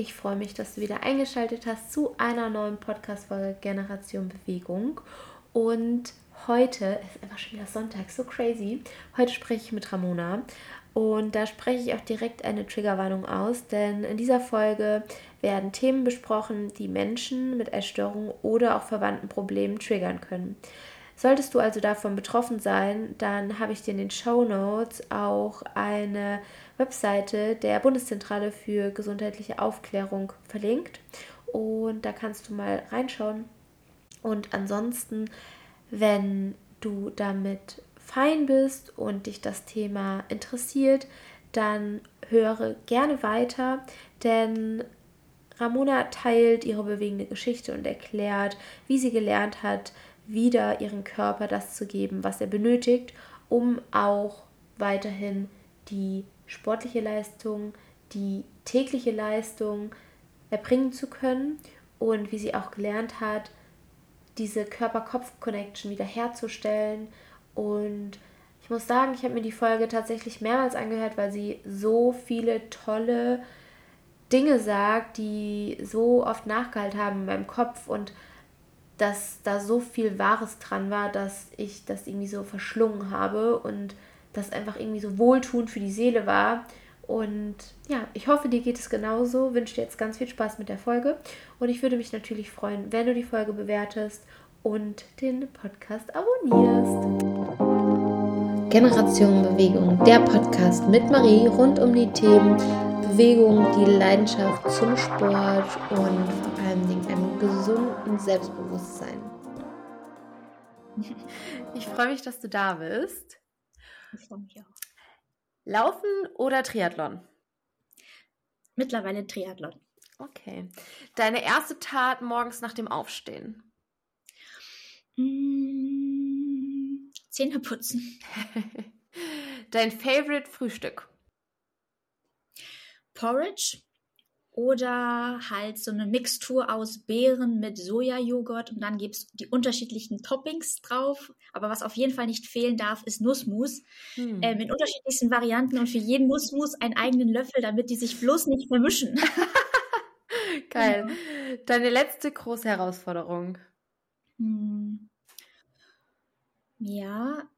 Ich freue mich, dass du wieder eingeschaltet hast zu einer neuen Podcast-Folge Generation Bewegung. Und heute ist einfach schon wieder Sonntag, so crazy. Heute spreche ich mit Ramona und da spreche ich auch direkt eine Triggerwarnung aus, denn in dieser Folge werden Themen besprochen, die Menschen mit Essstörungen oder auch verwandten Problemen triggern können. Solltest du also davon betroffen sein, dann habe ich dir in den Show Notes auch eine Webseite der Bundeszentrale für gesundheitliche Aufklärung verlinkt und da kannst du mal reinschauen. Und ansonsten, wenn du damit fein bist und dich das Thema interessiert, dann höre gerne weiter, denn Ramona teilt ihre bewegende Geschichte und erklärt, wie sie gelernt hat, wieder ihren Körper das zu geben, was er benötigt, um auch weiterhin die sportliche Leistung, die tägliche Leistung erbringen zu können und wie sie auch gelernt hat, diese Körper-Kopf-Connection wieder herzustellen. Und ich muss sagen, ich habe mir die Folge tatsächlich mehrmals angehört, weil sie so viele tolle Dinge sagt, die so oft nachgehalten haben in meinem Kopf und dass da so viel Wahres dran war, dass ich das irgendwie so verschlungen habe und das einfach irgendwie so wohltuend für die Seele war. Und ja, ich hoffe, dir geht es genauso. Wünsche dir jetzt ganz viel Spaß mit der Folge. Und ich würde mich natürlich freuen, wenn du die Folge bewertest und den Podcast abonnierst. Generation Bewegung, der Podcast mit Marie rund um die Themen Bewegung, die Leidenschaft zum Sport und vor allem einem gesunden Selbstbewusstsein. Ich freue mich, dass du da bist. Ich freue mich auch. Laufen oder Triathlon? Mittlerweile Triathlon. Okay. Deine erste Tat morgens nach dem Aufstehen? Mmh, Zähne putzen. Dein Favorite Frühstück? Porridge oder halt so eine Mixtur aus Beeren mit Sojajoghurt und dann gibt es die unterschiedlichen Toppings drauf. Aber was auf jeden Fall nicht fehlen darf, ist Nussmus. Hm. Ähm, in unterschiedlichsten Varianten und für jeden Nussmus einen eigenen Löffel, damit die sich bloß nicht vermischen. Geil. Deine letzte große Herausforderung. Hm. Ja,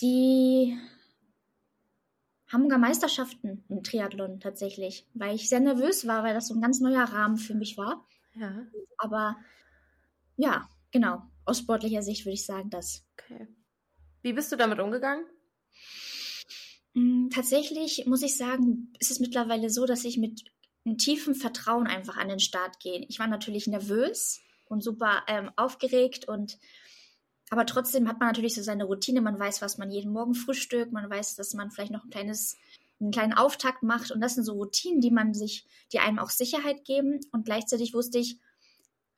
die Hamburger Meisterschaften im Triathlon tatsächlich, weil ich sehr nervös war, weil das so ein ganz neuer Rahmen für mich war. Ja. Aber ja, genau. Aus sportlicher Sicht würde ich sagen, das. Okay. Wie bist du damit umgegangen? Hm, tatsächlich muss ich sagen, ist es mittlerweile so, dass ich mit einem tiefen Vertrauen einfach an den Start gehe. Ich war natürlich nervös und super ähm, aufgeregt und aber trotzdem hat man natürlich so seine Routine. Man weiß, was man jeden Morgen frühstückt. Man weiß, dass man vielleicht noch ein kleines, einen kleinen Auftakt macht. Und das sind so Routinen, die man sich, die einem auch Sicherheit geben. Und gleichzeitig wusste ich,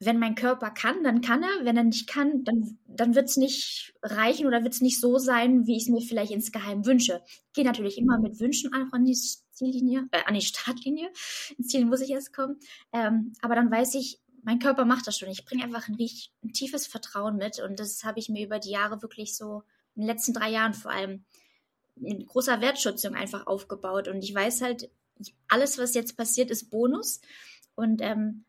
wenn mein Körper kann, dann kann er. Wenn er nicht kann, dann, dann wird es nicht reichen oder wird es nicht so sein, wie ich es mir vielleicht insgeheim wünsche. Ich gehe natürlich immer mit Wünschen einfach an die Ziellinie, äh, an die Startlinie. Ins Ziel muss ich erst kommen. Ähm, aber dann weiß ich, mein Körper macht das schon. Ich bringe einfach ein, ein, tiefes Vertrauen mit und das habe ich mir über die Jahre wirklich so in den letzten drei Jahren vor allem mit großer Wertschätzung einfach aufgebaut und ich weiß halt, alles, was jetzt passiert, ist Bonus und ähm,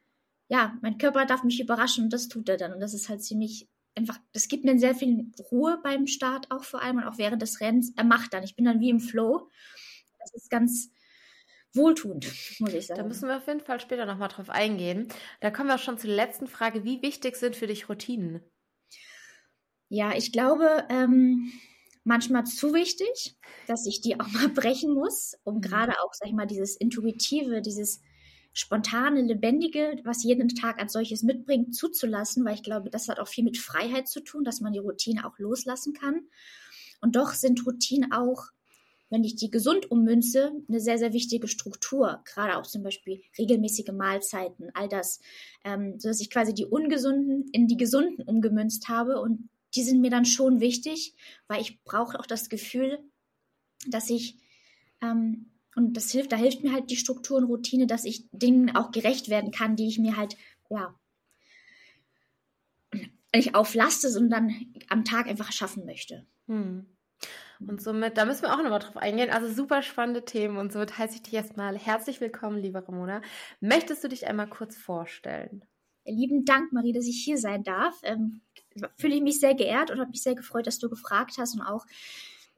ja, mein Körper darf mich überraschen und das tut er dann und das ist halt ziemlich einfach, das gibt mir sehr viel Ruhe beim Start auch vor allem und auch während des Rennens. Er macht dann, ich bin dann wie im Flow. Das ist ganz, wohltuend, muss ich sagen. Da müssen wir auf jeden Fall später nochmal drauf eingehen. Da kommen wir auch schon zur letzten Frage. Wie wichtig sind für dich Routinen? Ja, ich glaube, ähm, manchmal zu wichtig, dass ich die auch mal brechen muss, um mhm. gerade auch, sag ich mal, dieses Intuitive, dieses spontane, lebendige, was jeden Tag als solches mitbringt, zuzulassen, weil ich glaube, das hat auch viel mit Freiheit zu tun, dass man die Routine auch loslassen kann. Und doch sind Routinen auch wenn ich die gesund ummünze, eine sehr, sehr wichtige Struktur, gerade auch zum Beispiel regelmäßige Mahlzeiten, all das, ähm, sodass ich quasi die ungesunden in die gesunden umgemünzt habe und die sind mir dann schon wichtig, weil ich brauche auch das Gefühl, dass ich ähm, und das hilft, da hilft mir halt die Struktur und Routine, dass ich Dingen auch gerecht werden kann, die ich mir halt, ja, nicht auflaste, sondern am Tag einfach schaffen möchte. Hm. Und somit, da müssen wir auch nochmal drauf eingehen. Also super spannende Themen und somit heiße ich dich erstmal herzlich willkommen, liebe Ramona. Möchtest du dich einmal kurz vorstellen? Lieben Dank, Marie, dass ich hier sein darf. Ähm, fühle ich mich sehr geehrt und habe mich sehr gefreut, dass du gefragt hast und auch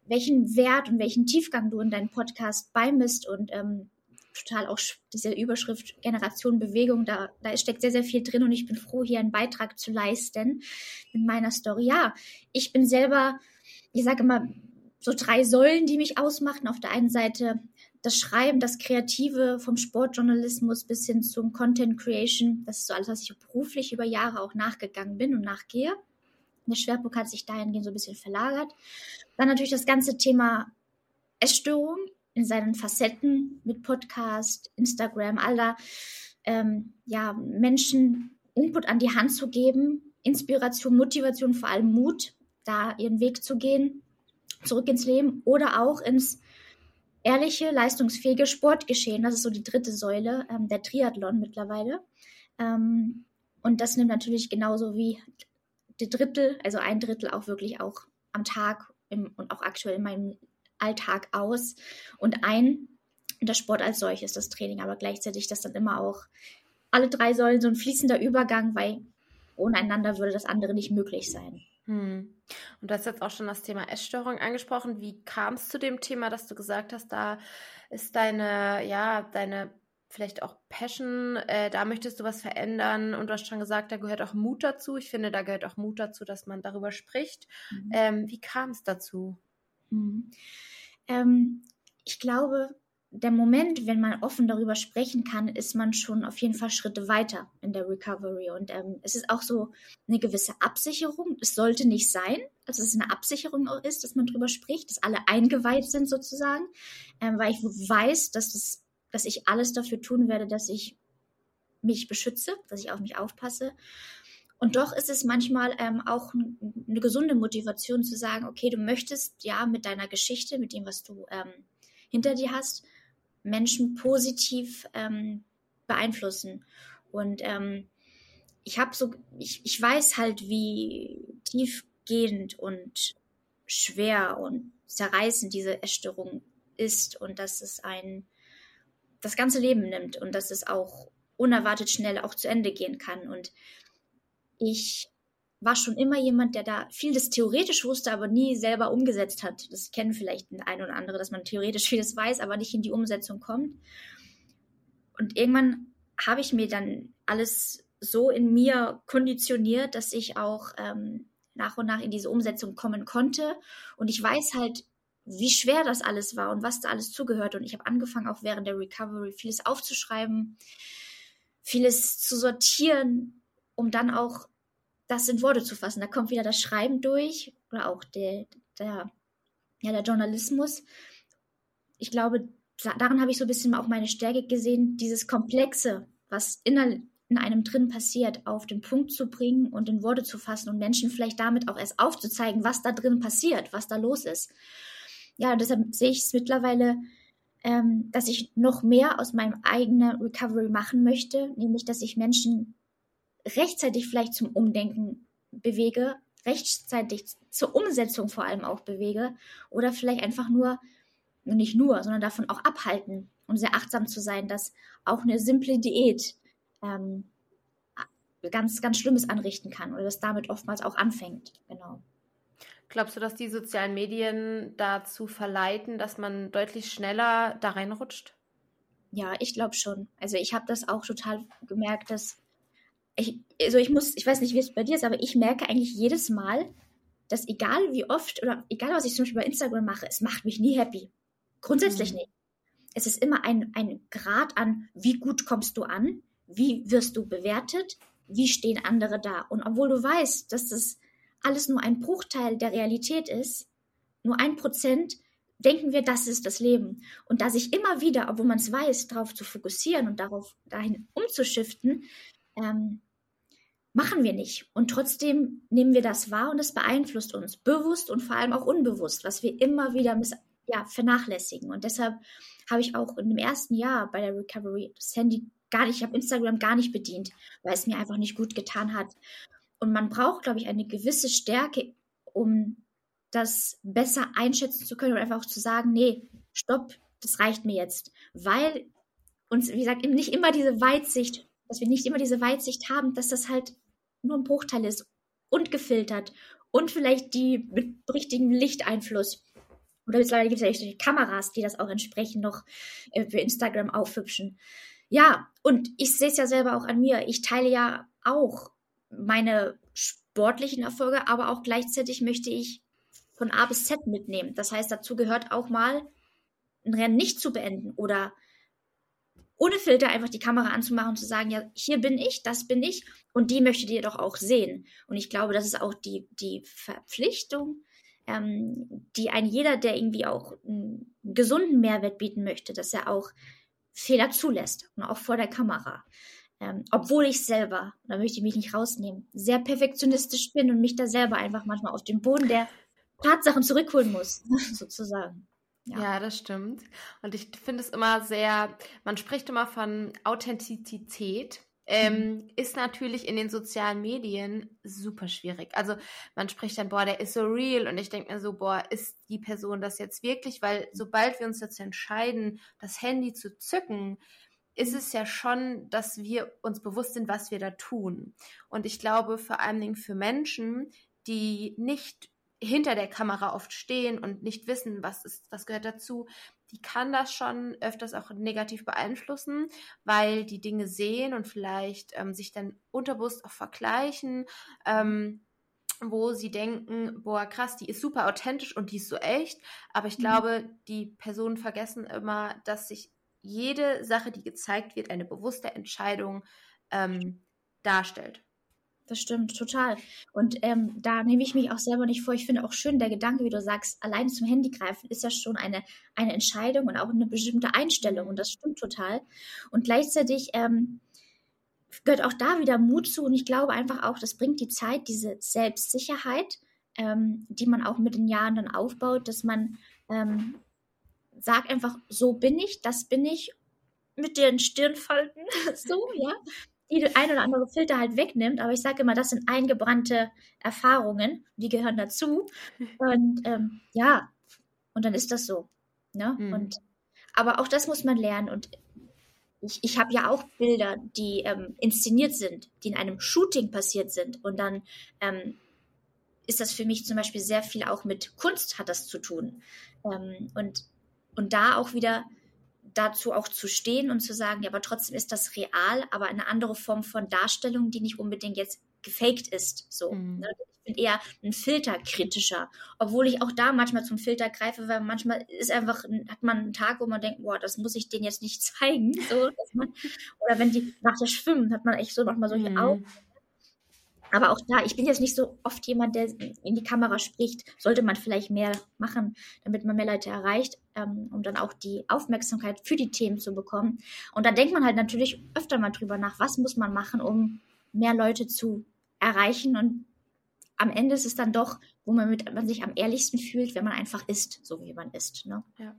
welchen Wert und welchen Tiefgang du in deinen Podcast beimisst und ähm, total auch diese Überschrift Generation Bewegung, da, da steckt sehr, sehr viel drin und ich bin froh, hier einen Beitrag zu leisten mit meiner Story. Ja, ich bin selber, ich sage immer, so drei Säulen, die mich ausmachen. Auf der einen Seite das Schreiben, das Kreative vom Sportjournalismus bis hin zum Content Creation. Das ist so alles, was ich beruflich über Jahre auch nachgegangen bin und nachgehe. Der Schwerpunkt hat sich dahingehend so ein bisschen verlagert. Dann natürlich das ganze Thema Essstörung in seinen Facetten mit Podcast, Instagram, all da ähm, ja, Menschen Input an die Hand zu geben, Inspiration, Motivation, vor allem Mut, da ihren Weg zu gehen, zurück ins Leben oder auch ins ehrliche, leistungsfähige Sportgeschehen. Das ist so die dritte Säule, ähm, der Triathlon mittlerweile. Ähm, und das nimmt natürlich genauso wie die Drittel, also ein Drittel auch wirklich auch am Tag im, und auch aktuell in meinem Alltag aus und ein der Sport als solches, das Training, aber gleichzeitig das dann immer auch alle drei Säulen so ein fließender Übergang, weil ohne einander würde das andere nicht möglich sein. Hm. Und du hast jetzt auch schon das Thema Essstörung angesprochen. Wie kam es zu dem Thema, dass du gesagt hast, da ist deine, ja, deine vielleicht auch Passion, äh, da möchtest du was verändern und du hast schon gesagt, da gehört auch Mut dazu. Ich finde, da gehört auch Mut dazu, dass man darüber spricht. Mhm. Ähm, wie kam es dazu? Mhm. Ähm, ich glaube, der Moment, wenn man offen darüber sprechen kann, ist man schon auf jeden Fall Schritte weiter in der Recovery. Und ähm, es ist auch so eine gewisse Absicherung. Es sollte nicht sein, also dass es eine Absicherung auch ist, dass man darüber spricht, dass alle eingeweiht sind sozusagen, ähm, weil ich weiß, dass, das, dass ich alles dafür tun werde, dass ich mich beschütze, dass ich auf mich aufpasse. Und doch ist es manchmal ähm, auch eine gesunde Motivation zu sagen, okay, du möchtest ja mit deiner Geschichte, mit dem, was du ähm, hinter dir hast, Menschen positiv ähm, beeinflussen. Und ähm, ich habe so, ich, ich weiß halt, wie tiefgehend und schwer und zerreißend diese Essstörung ist und dass es ein das ganze Leben nimmt und dass es auch unerwartet schnell auch zu Ende gehen kann. Und ich war schon immer jemand, der da vieles theoretisch wusste, aber nie selber umgesetzt hat. Das kennen vielleicht ein oder andere, dass man theoretisch vieles weiß, aber nicht in die Umsetzung kommt. Und irgendwann habe ich mir dann alles so in mir konditioniert, dass ich auch ähm, nach und nach in diese Umsetzung kommen konnte. Und ich weiß halt, wie schwer das alles war und was da alles zugehört. Und ich habe angefangen, auch während der Recovery vieles aufzuschreiben, vieles zu sortieren, um dann auch das in Worte zu fassen. Da kommt wieder das Schreiben durch oder auch der, der, ja, der Journalismus. Ich glaube, daran habe ich so ein bisschen auch meine Stärke gesehen, dieses Komplexe, was in, in einem drin passiert, auf den Punkt zu bringen und in Worte zu fassen und Menschen vielleicht damit auch erst aufzuzeigen, was da drin passiert, was da los ist. Ja, deshalb sehe ich es mittlerweile, ähm, dass ich noch mehr aus meinem eigenen Recovery machen möchte, nämlich dass ich Menschen rechtzeitig vielleicht zum Umdenken bewege, rechtzeitig zur Umsetzung vor allem auch bewege oder vielleicht einfach nur, nicht nur, sondern davon auch abhalten und sehr achtsam zu sein, dass auch eine simple Diät ähm, ganz, ganz Schlimmes anrichten kann oder das damit oftmals auch anfängt. Genau. Glaubst du, dass die sozialen Medien dazu verleiten, dass man deutlich schneller da reinrutscht? Ja, ich glaube schon. Also ich habe das auch total gemerkt, dass ich, also ich muss, ich weiß nicht, wie es bei dir ist, aber ich merke eigentlich jedes Mal, dass egal wie oft oder egal was ich zum Beispiel bei Instagram mache, es macht mich nie happy. Grundsätzlich mhm. nicht. Es ist immer ein, ein Grad an, wie gut kommst du an, wie wirst du bewertet, wie stehen andere da. Und obwohl du weißt, dass das alles nur ein Bruchteil der Realität ist, nur ein Prozent, denken wir, das ist das Leben. Und da sich immer wieder, obwohl man es weiß, darauf zu fokussieren und darauf dahin umzuschiften, ähm, machen wir nicht. Und trotzdem nehmen wir das wahr und es beeinflusst uns, bewusst und vor allem auch unbewusst, was wir immer wieder miss ja, vernachlässigen. Und deshalb habe ich auch in dem ersten Jahr bei der Recovery das Handy gar nicht, ich habe Instagram gar nicht bedient, weil es mir einfach nicht gut getan hat. Und man braucht, glaube ich, eine gewisse Stärke, um das besser einschätzen zu können und einfach auch zu sagen, nee, stopp, das reicht mir jetzt. Weil uns, wie gesagt, nicht immer diese Weitsicht, dass wir nicht immer diese Weitsicht haben, dass das halt nur ein Bruchteil ist und gefiltert und vielleicht die mit richtigem Lichteinfluss. Oder mittlerweile gibt es ja solche Kameras, die das auch entsprechend noch äh, für Instagram aufhübschen. Ja, und ich sehe es ja selber auch an mir. Ich teile ja auch meine sportlichen Erfolge, aber auch gleichzeitig möchte ich von A bis Z mitnehmen. Das heißt, dazu gehört auch mal ein Rennen nicht zu beenden oder ohne Filter einfach die Kamera anzumachen und zu sagen, ja, hier bin ich, das bin ich und die möchtet ihr doch auch sehen. Und ich glaube, das ist auch die, die Verpflichtung, ähm, die ein jeder, der irgendwie auch einen gesunden Mehrwert bieten möchte, dass er auch Fehler zulässt und auch vor der Kamera. Ähm, obwohl ich selber, da möchte ich mich nicht rausnehmen, sehr perfektionistisch bin und mich da selber einfach manchmal auf den Boden der Tatsachen zurückholen muss, sozusagen. Ja. ja. das stimmt. Und ich finde es immer sehr, man spricht immer von Authentizität. Ähm, mhm. ist natürlich in den sozialen Medien super schwierig. Also man spricht dann, boah, der ist so real und ich denke mir so, boah, ist die Person das jetzt wirklich? Weil sobald wir uns dazu entscheiden, das Handy zu zücken, ist es ja schon, dass wir uns bewusst sind, was wir da tun. Und ich glaube vor allen Dingen für Menschen, die nicht hinter der Kamera oft stehen und nicht wissen, was ist, was gehört dazu, die kann das schon öfters auch negativ beeinflussen, weil die Dinge sehen und vielleicht ähm, sich dann unterbewusst auch vergleichen, ähm, wo sie denken, boah, krass, die ist super authentisch und die ist so echt. Aber ich mhm. glaube, die Personen vergessen immer, dass sich jede Sache, die gezeigt wird, eine bewusste Entscheidung ähm, darstellt. Das stimmt, total. Und ähm, da nehme ich mich auch selber nicht vor. Ich finde auch schön, der Gedanke, wie du sagst, allein zum Handy greifen, ist ja schon eine, eine Entscheidung und auch eine bestimmte Einstellung. Und das stimmt total. Und gleichzeitig ähm, gehört auch da wieder Mut zu. Und ich glaube einfach auch, das bringt die Zeit, diese Selbstsicherheit, ähm, die man auch mit den Jahren dann aufbaut, dass man ähm, sagt einfach, so bin ich, das bin ich, mit den Stirnfalten, so, ja die ein oder andere Filter halt wegnimmt. Aber ich sage immer, das sind eingebrannte Erfahrungen, die gehören dazu. Und ähm, ja, und dann ist das so. Ne? Mhm. Und, aber auch das muss man lernen. Und ich, ich habe ja auch Bilder, die ähm, inszeniert sind, die in einem Shooting passiert sind. Und dann ähm, ist das für mich zum Beispiel sehr viel auch mit Kunst hat das zu tun. Ähm, und, und da auch wieder dazu auch zu stehen und zu sagen, ja, aber trotzdem ist das real, aber eine andere Form von Darstellung, die nicht unbedingt jetzt gefaked ist. So. Mhm. Ne? Ich bin eher ein Filterkritischer, obwohl ich auch da manchmal zum Filter greife, weil manchmal ist einfach, hat man einen Tag, wo man denkt, boah, das muss ich denen jetzt nicht zeigen. So, man, oder wenn die nach der Schwimmen hat man echt so nochmal solche mhm. Augen, aber auch da, ich bin jetzt nicht so oft jemand, der in die Kamera spricht. Sollte man vielleicht mehr machen, damit man mehr Leute erreicht, ähm, um dann auch die Aufmerksamkeit für die Themen zu bekommen. Und da denkt man halt natürlich öfter mal drüber nach, was muss man machen, um mehr Leute zu erreichen. Und am Ende ist es dann doch, wo man, mit, man sich am ehrlichsten fühlt, wenn man einfach ist, so wie man ist. Ne? Ja.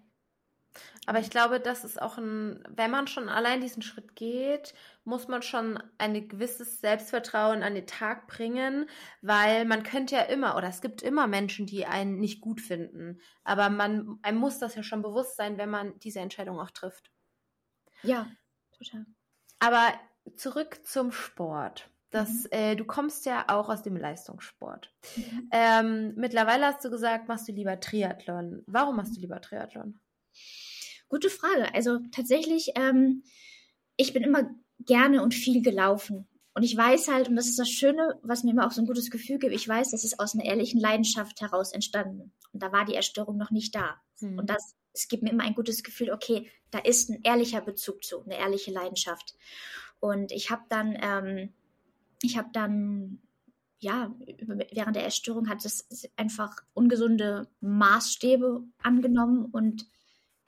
Aber ich glaube, das ist auch ein, wenn man schon allein diesen Schritt geht, muss man schon ein gewisses Selbstvertrauen an den Tag bringen, weil man könnte ja immer, oder es gibt immer Menschen, die einen nicht gut finden. Aber man, einem muss das ja schon bewusst sein, wenn man diese Entscheidung auch trifft. Ja, total. Aber zurück zum Sport. Das, mhm. äh, du kommst ja auch aus dem Leistungssport. Mhm. Ähm, mittlerweile hast du gesagt, machst du lieber Triathlon. Warum machst du lieber Triathlon? Gute Frage. Also tatsächlich, ähm, ich bin immer gerne und viel gelaufen. Und ich weiß halt, und das ist das Schöne, was mir immer auch so ein gutes Gefühl gibt, ich weiß, das ist aus einer ehrlichen Leidenschaft heraus entstanden. Und da war die Erstörung noch nicht da. Hm. Und das, es gibt mir immer ein gutes Gefühl, okay, da ist ein ehrlicher Bezug zu, eine ehrliche Leidenschaft. Und ich habe dann, ähm, ich habe dann, ja, während der Erstörung hat es einfach ungesunde Maßstäbe angenommen und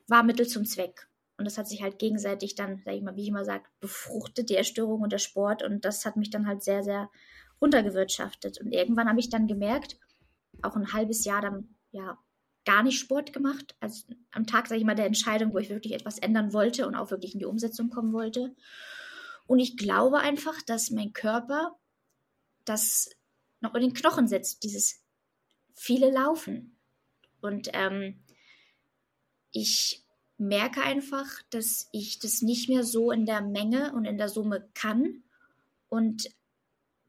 war Mittel zum Zweck. Und das hat sich halt gegenseitig dann, sag ich mal, wie ich immer sage, befruchtet, die Erstörung und der Sport. Und das hat mich dann halt sehr, sehr runtergewirtschaftet. Und irgendwann habe ich dann gemerkt, auch ein halbes Jahr dann, ja, gar nicht Sport gemacht. Also am Tag, sage ich mal, der Entscheidung, wo ich wirklich etwas ändern wollte und auch wirklich in die Umsetzung kommen wollte. Und ich glaube einfach, dass mein Körper das noch in den Knochen setzt, dieses viele Laufen. Und ähm, ich merke einfach, dass ich das nicht mehr so in der Menge und in der Summe kann. Und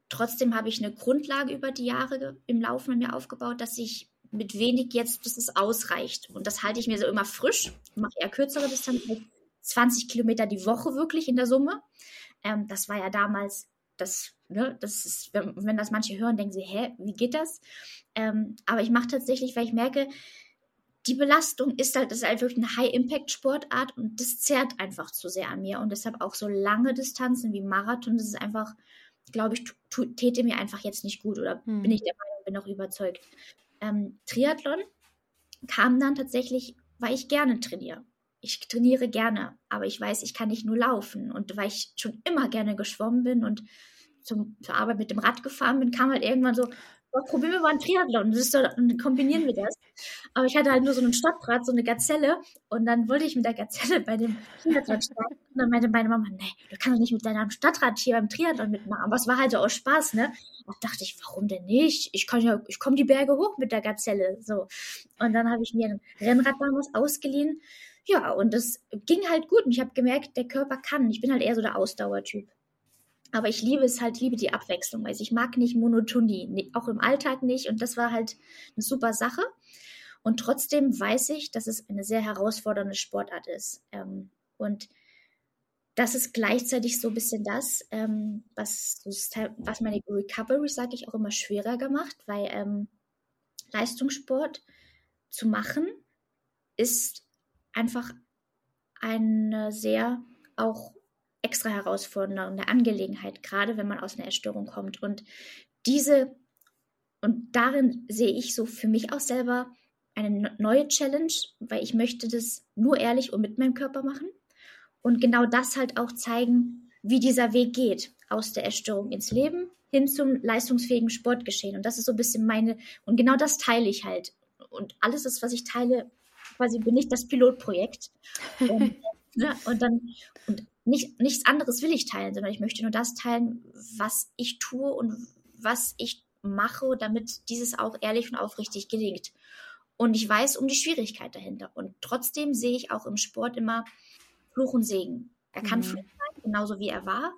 trotzdem habe ich eine Grundlage über die Jahre im Laufe mit mir aufgebaut, dass ich mit wenig jetzt, dass es ausreicht. Und das halte ich mir so immer frisch. Mache eher kürzere Distanzen, 20 Kilometer die Woche wirklich in der Summe. Ähm, das war ja damals das, ne, das ist, wenn, wenn, das manche hören, denken sie, hä, wie geht das? Ähm, aber ich mache tatsächlich, weil ich merke, die Belastung ist halt, das ist halt wirklich eine High-Impact-Sportart und das zerrt einfach zu sehr an mir. Und deshalb auch so lange Distanzen wie Marathon, das ist einfach, glaube ich, täte mir einfach jetzt nicht gut oder hm. bin ich der Meinung, bin auch überzeugt. Ähm, Triathlon kam dann tatsächlich, weil ich gerne trainiere. Ich trainiere gerne, aber ich weiß, ich kann nicht nur laufen. Und weil ich schon immer gerne geschwommen bin und zum, zur Arbeit mit dem Rad gefahren bin, kam halt irgendwann so, probieren wir mal einen Triathlon. Das so, dann kombinieren wir das. Aber ich hatte halt nur so einen Stadtrad, so eine Gazelle. Und dann wollte ich mit der Gazelle bei dem Triathlon starten. Und dann meinte meine Mama, nee, du kannst doch nicht mit deinem Stadtrad hier beim Triathlon mitmachen. Aber es war halt auch Spaß, ne? Und dachte ich, warum denn nicht? Ich kann ja, ich komme die Berge hoch mit der Gazelle. So. Und dann habe ich mir ein Rennrad damals ausgeliehen. Ja, und das ging halt gut. Und ich habe gemerkt, der Körper kann. Ich bin halt eher so der Ausdauertyp. Aber ich liebe es halt, liebe die Abwechslung, weil ich mag nicht Monotonie, auch im Alltag nicht. Und das war halt eine super Sache. Und trotzdem weiß ich, dass es eine sehr herausfordernde Sportart ist. Ähm, und das ist gleichzeitig so ein bisschen das, ähm, was, was meine Recovery, sage ich, auch immer schwerer gemacht, weil ähm, Leistungssport zu machen ist einfach eine sehr auch extra herausfordernde Angelegenheit, gerade wenn man aus einer Erstörung kommt. Und diese, und darin sehe ich so für mich auch selber eine neue Challenge, weil ich möchte das nur ehrlich und mit meinem Körper machen und genau das halt auch zeigen, wie dieser Weg geht, aus der Erstörung ins Leben hin zum leistungsfähigen Sportgeschehen. Und das ist so ein bisschen meine, und genau das teile ich halt. Und alles ist, was ich teile, quasi bin ich das Pilotprojekt. Und, ne, und dann, und nicht, nichts anderes will ich teilen, sondern ich möchte nur das teilen, was ich tue und was ich mache, damit dieses auch ehrlich und aufrichtig gelingt. Und ich weiß um die Schwierigkeit dahinter. Und trotzdem sehe ich auch im Sport immer Fluch und Segen. Er kann mhm. Fluch sein, genauso wie er war.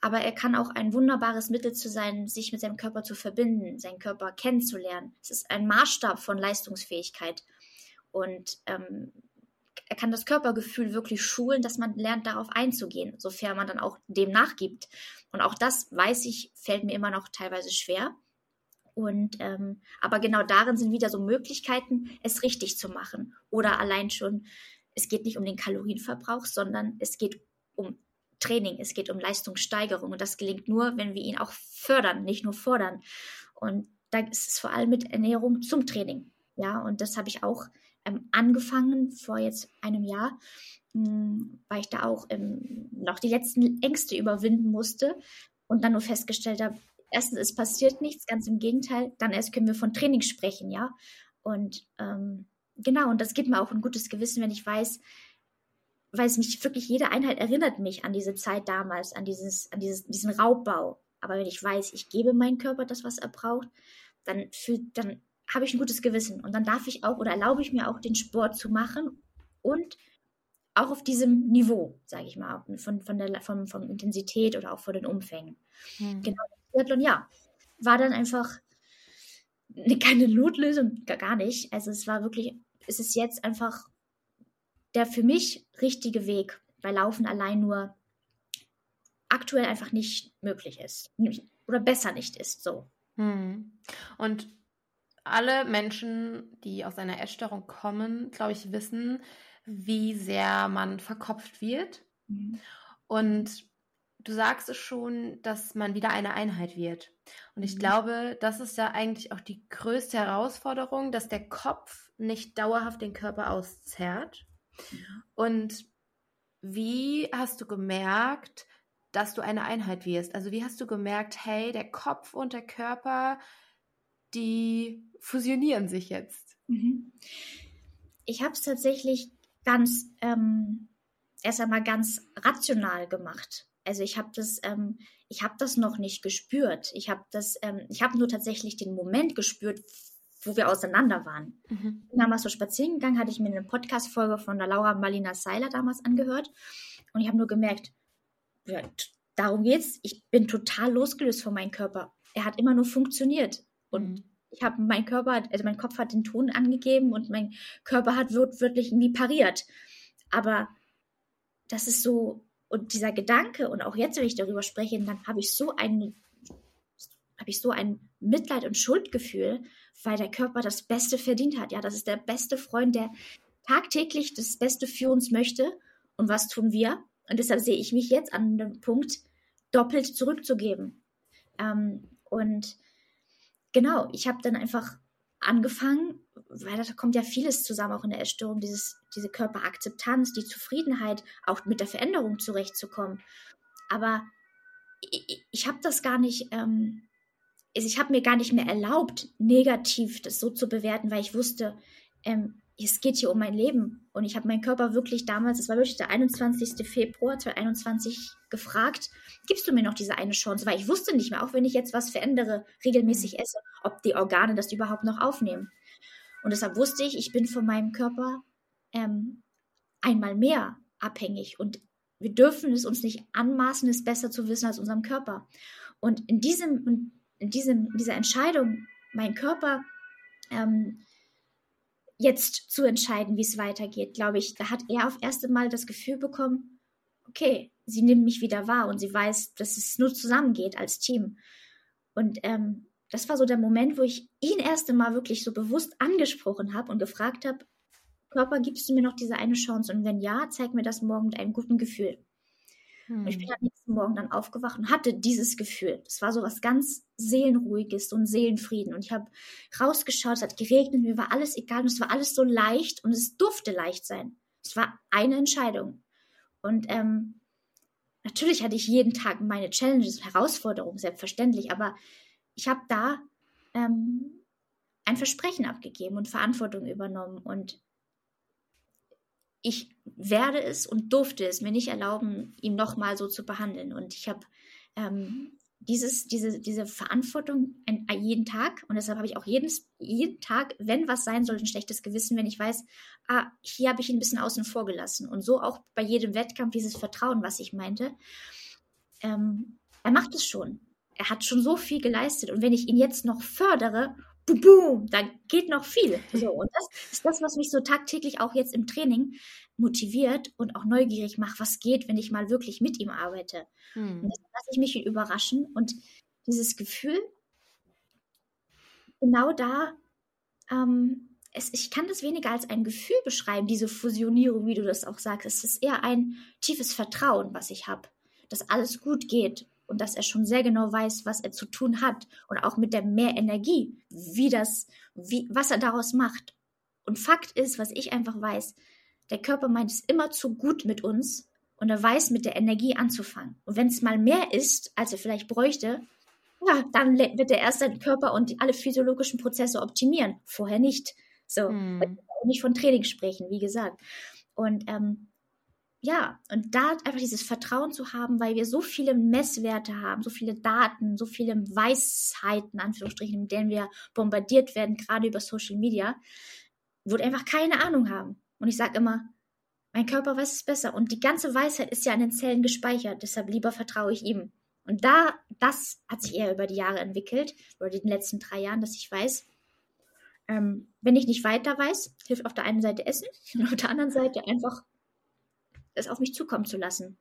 Aber er kann auch ein wunderbares Mittel zu sein, sich mit seinem Körper zu verbinden, seinen Körper kennenzulernen. Es ist ein Maßstab von Leistungsfähigkeit. Und ähm, er kann das Körpergefühl wirklich schulen, dass man lernt, darauf einzugehen, sofern man dann auch dem nachgibt. Und auch das, weiß ich, fällt mir immer noch teilweise schwer. Und ähm, aber genau darin sind wieder so Möglichkeiten, es richtig zu machen. Oder allein schon, es geht nicht um den Kalorienverbrauch, sondern es geht um Training, es geht um Leistungssteigerung. Und das gelingt nur, wenn wir ihn auch fördern, nicht nur fordern. Und da ist es vor allem mit Ernährung zum Training. Ja, und das habe ich auch ähm, angefangen vor jetzt einem Jahr, mh, hm, weil ich da auch ähm, noch die letzten Ängste überwinden musste und dann nur festgestellt habe, erstens, es passiert nichts, ganz im Gegenteil, dann erst können wir von Training sprechen, ja. Und ähm, genau, und das gibt mir auch ein gutes Gewissen, wenn ich weiß, weil es mich wirklich jede Einheit erinnert mich an diese Zeit damals, an dieses, an dieses, diesen Raubbau. Aber wenn ich weiß, ich gebe meinem Körper das, was er braucht, dann fühlt, dann habe ich ein gutes Gewissen und dann darf ich auch oder erlaube ich mir auch den Sport zu machen und auch auf diesem Niveau, sage ich mal, von, von der von, von Intensität oder auch von den Umfängen. Hm. Genau, Triathlon, ja, war dann einfach keine Notlösung, gar nicht. Also es war wirklich, es ist jetzt einfach der für mich richtige Weg, weil Laufen allein nur aktuell einfach nicht möglich ist oder besser nicht ist, so. Hm. Und alle Menschen, die aus einer Essstörung kommen, glaube ich, wissen, wie sehr man verkopft wird. Mhm. Und du sagst es schon, dass man wieder eine Einheit wird. Und ich mhm. glaube, das ist ja eigentlich auch die größte Herausforderung, dass der Kopf nicht dauerhaft den Körper auszerrt. Und wie hast du gemerkt, dass du eine Einheit wirst? Also wie hast du gemerkt, hey, der Kopf und der Körper die fusionieren sich jetzt. Mhm. Ich habe es tatsächlich ganz, ähm, erst einmal ganz rational gemacht. Also ich habe das, ähm, ich habe das noch nicht gespürt. Ich habe das, ähm, ich habe nur tatsächlich den Moment gespürt, wo wir auseinander waren. Mhm. Dann mal so spazieren gegangen, hatte ich mir eine Podcast-Folge von der Laura Marlina Seiler damals angehört und ich habe nur gemerkt, ja, darum geht's. Ich bin total losgelöst von meinem Körper. Er hat immer nur funktioniert und mhm. ich habe mein Körper, also mein Kopf hat den Ton angegeben und mein Körper hat wirklich irgendwie pariert. Aber das ist so und dieser Gedanke und auch jetzt, wenn ich darüber spreche, dann habe ich so ein habe ich so ein Mitleid und Schuldgefühl, weil der Körper das Beste verdient hat. Ja, das ist der beste Freund, der tagtäglich das Beste für uns möchte. Und was tun wir? Und deshalb sehe ich mich jetzt an dem Punkt, doppelt zurückzugeben. Ähm, und genau, ich habe dann einfach angefangen, weil da kommt ja vieles zusammen, auch in der Essstörung, dieses, diese Körperakzeptanz, die Zufriedenheit, auch mit der Veränderung zurechtzukommen. Aber ich, ich habe das gar nicht, ähm, ich habe mir gar nicht mehr erlaubt, negativ das so zu bewerten, weil ich wusste, ähm, es geht hier um mein Leben. Und ich habe meinen Körper wirklich damals, es war wirklich der 21. Februar 2021, gefragt, gibst du mir noch diese eine Chance? Weil ich wusste nicht mehr, auch wenn ich jetzt was verändere, regelmäßig mhm. esse, ob die Organe das überhaupt noch aufnehmen. Und deshalb wusste ich, ich bin von meinem Körper ähm, einmal mehr abhängig. Und wir dürfen es uns nicht anmaßen, es besser zu wissen als unserem Körper. Und in diesem, in diesem, in dieser Entscheidung, meinen Körper ähm, jetzt zu entscheiden, wie es weitergeht, glaube ich, da hat er auf erste Mal das Gefühl bekommen, okay, sie nimmt mich wieder wahr und sie weiß, dass es nur zusammengeht als Team. Und ähm, das war so der Moment, wo ich ihn erste Mal wirklich so bewusst angesprochen habe und gefragt habe, Körper, gibst du mir noch diese eine Chance? Und wenn ja, zeig mir das morgen mit einem guten Gefühl. Hm. Und ich bin am nächsten Morgen dann aufgewacht und hatte dieses Gefühl. Das war so was ganz Seelenruhiges, so ein Seelenfrieden. Und ich habe rausgeschaut, es hat geregnet, mir war alles egal und es war alles so leicht und es durfte leicht sein. Es war eine Entscheidung. Und ähm, natürlich hatte ich jeden Tag meine Challenges und Herausforderungen, selbstverständlich, aber ich habe da ähm, ein Versprechen abgegeben und Verantwortung übernommen und ich werde es und durfte es mir nicht erlauben, ihn nochmal so zu behandeln. Und ich habe ähm, dieses, diese, diese Verantwortung an, jeden Tag und deshalb habe ich auch jedes, jeden Tag, wenn was sein soll, ein schlechtes Gewissen, wenn ich weiß, ah, hier habe ich ihn ein bisschen außen vor gelassen. Und so auch bei jedem Wettkampf dieses Vertrauen, was ich meinte. Ähm, er macht es schon. Er hat schon so viel geleistet. Und wenn ich ihn jetzt noch fördere boom, boom, da geht noch viel. So, und das ist das, was mich so tagtäglich auch jetzt im Training motiviert und auch neugierig macht, was geht, wenn ich mal wirklich mit ihm arbeite. Hm. Und das lasse ich mich überraschen und dieses Gefühl, genau da, ähm, es, ich kann das weniger als ein Gefühl beschreiben, diese Fusionierung, wie du das auch sagst. Es ist eher ein tiefes Vertrauen, was ich habe, dass alles gut geht und dass er schon sehr genau weiß, was er zu tun hat und auch mit der mehr Energie, wie das, wie, was er daraus macht. Und Fakt ist, was ich einfach weiß, der Körper meint es immer zu gut mit uns und er weiß, mit der Energie anzufangen. Und wenn es mal mehr ist, als er vielleicht bräuchte, ja, dann wird er erst seinen Körper und alle physiologischen Prozesse optimieren. Vorher nicht. So, hm. nicht von Training sprechen, wie gesagt. Und ähm, ja, und da einfach dieses Vertrauen zu haben, weil wir so viele Messwerte haben, so viele Daten, so viele Weisheiten, Anführungsstrichen, mit denen wir bombardiert werden, gerade über Social Media, wo wir einfach keine Ahnung haben. Und ich sage immer, mein Körper weiß es besser. Und die ganze Weisheit ist ja in den Zellen gespeichert, deshalb lieber vertraue ich ihm. Und da, das hat sich eher über die Jahre entwickelt, oder den letzten drei Jahren, dass ich weiß, ähm, wenn ich nicht weiter weiß, hilft auf der einen Seite Essen und auf der anderen Seite einfach es auf mich zukommen zu lassen.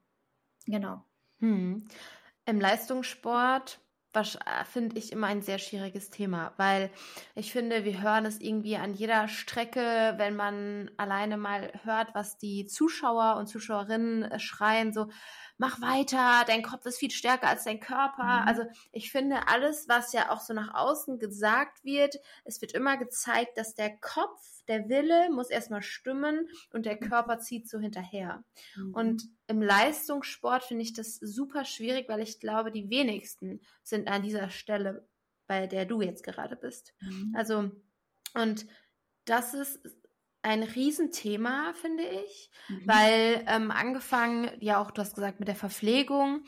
Genau. Hm. Im Leistungssport finde ich immer ein sehr schwieriges Thema, weil ich finde, wir hören es irgendwie an jeder Strecke, wenn man alleine mal hört, was die Zuschauer und Zuschauerinnen schreien, so, mach weiter, dein Kopf ist viel stärker als dein Körper. Mhm. Also ich finde, alles, was ja auch so nach außen gesagt wird, es wird immer gezeigt, dass der Kopf, der Wille muss erstmal stimmen und der Körper zieht so hinterher. Mhm. Und im Leistungssport finde ich das super schwierig, weil ich glaube, die wenigsten sind an dieser Stelle, bei der du jetzt gerade bist. Mhm. Also, und das ist ein Riesenthema, finde ich, mhm. weil ähm, angefangen, ja auch, du hast gesagt, mit der Verpflegung,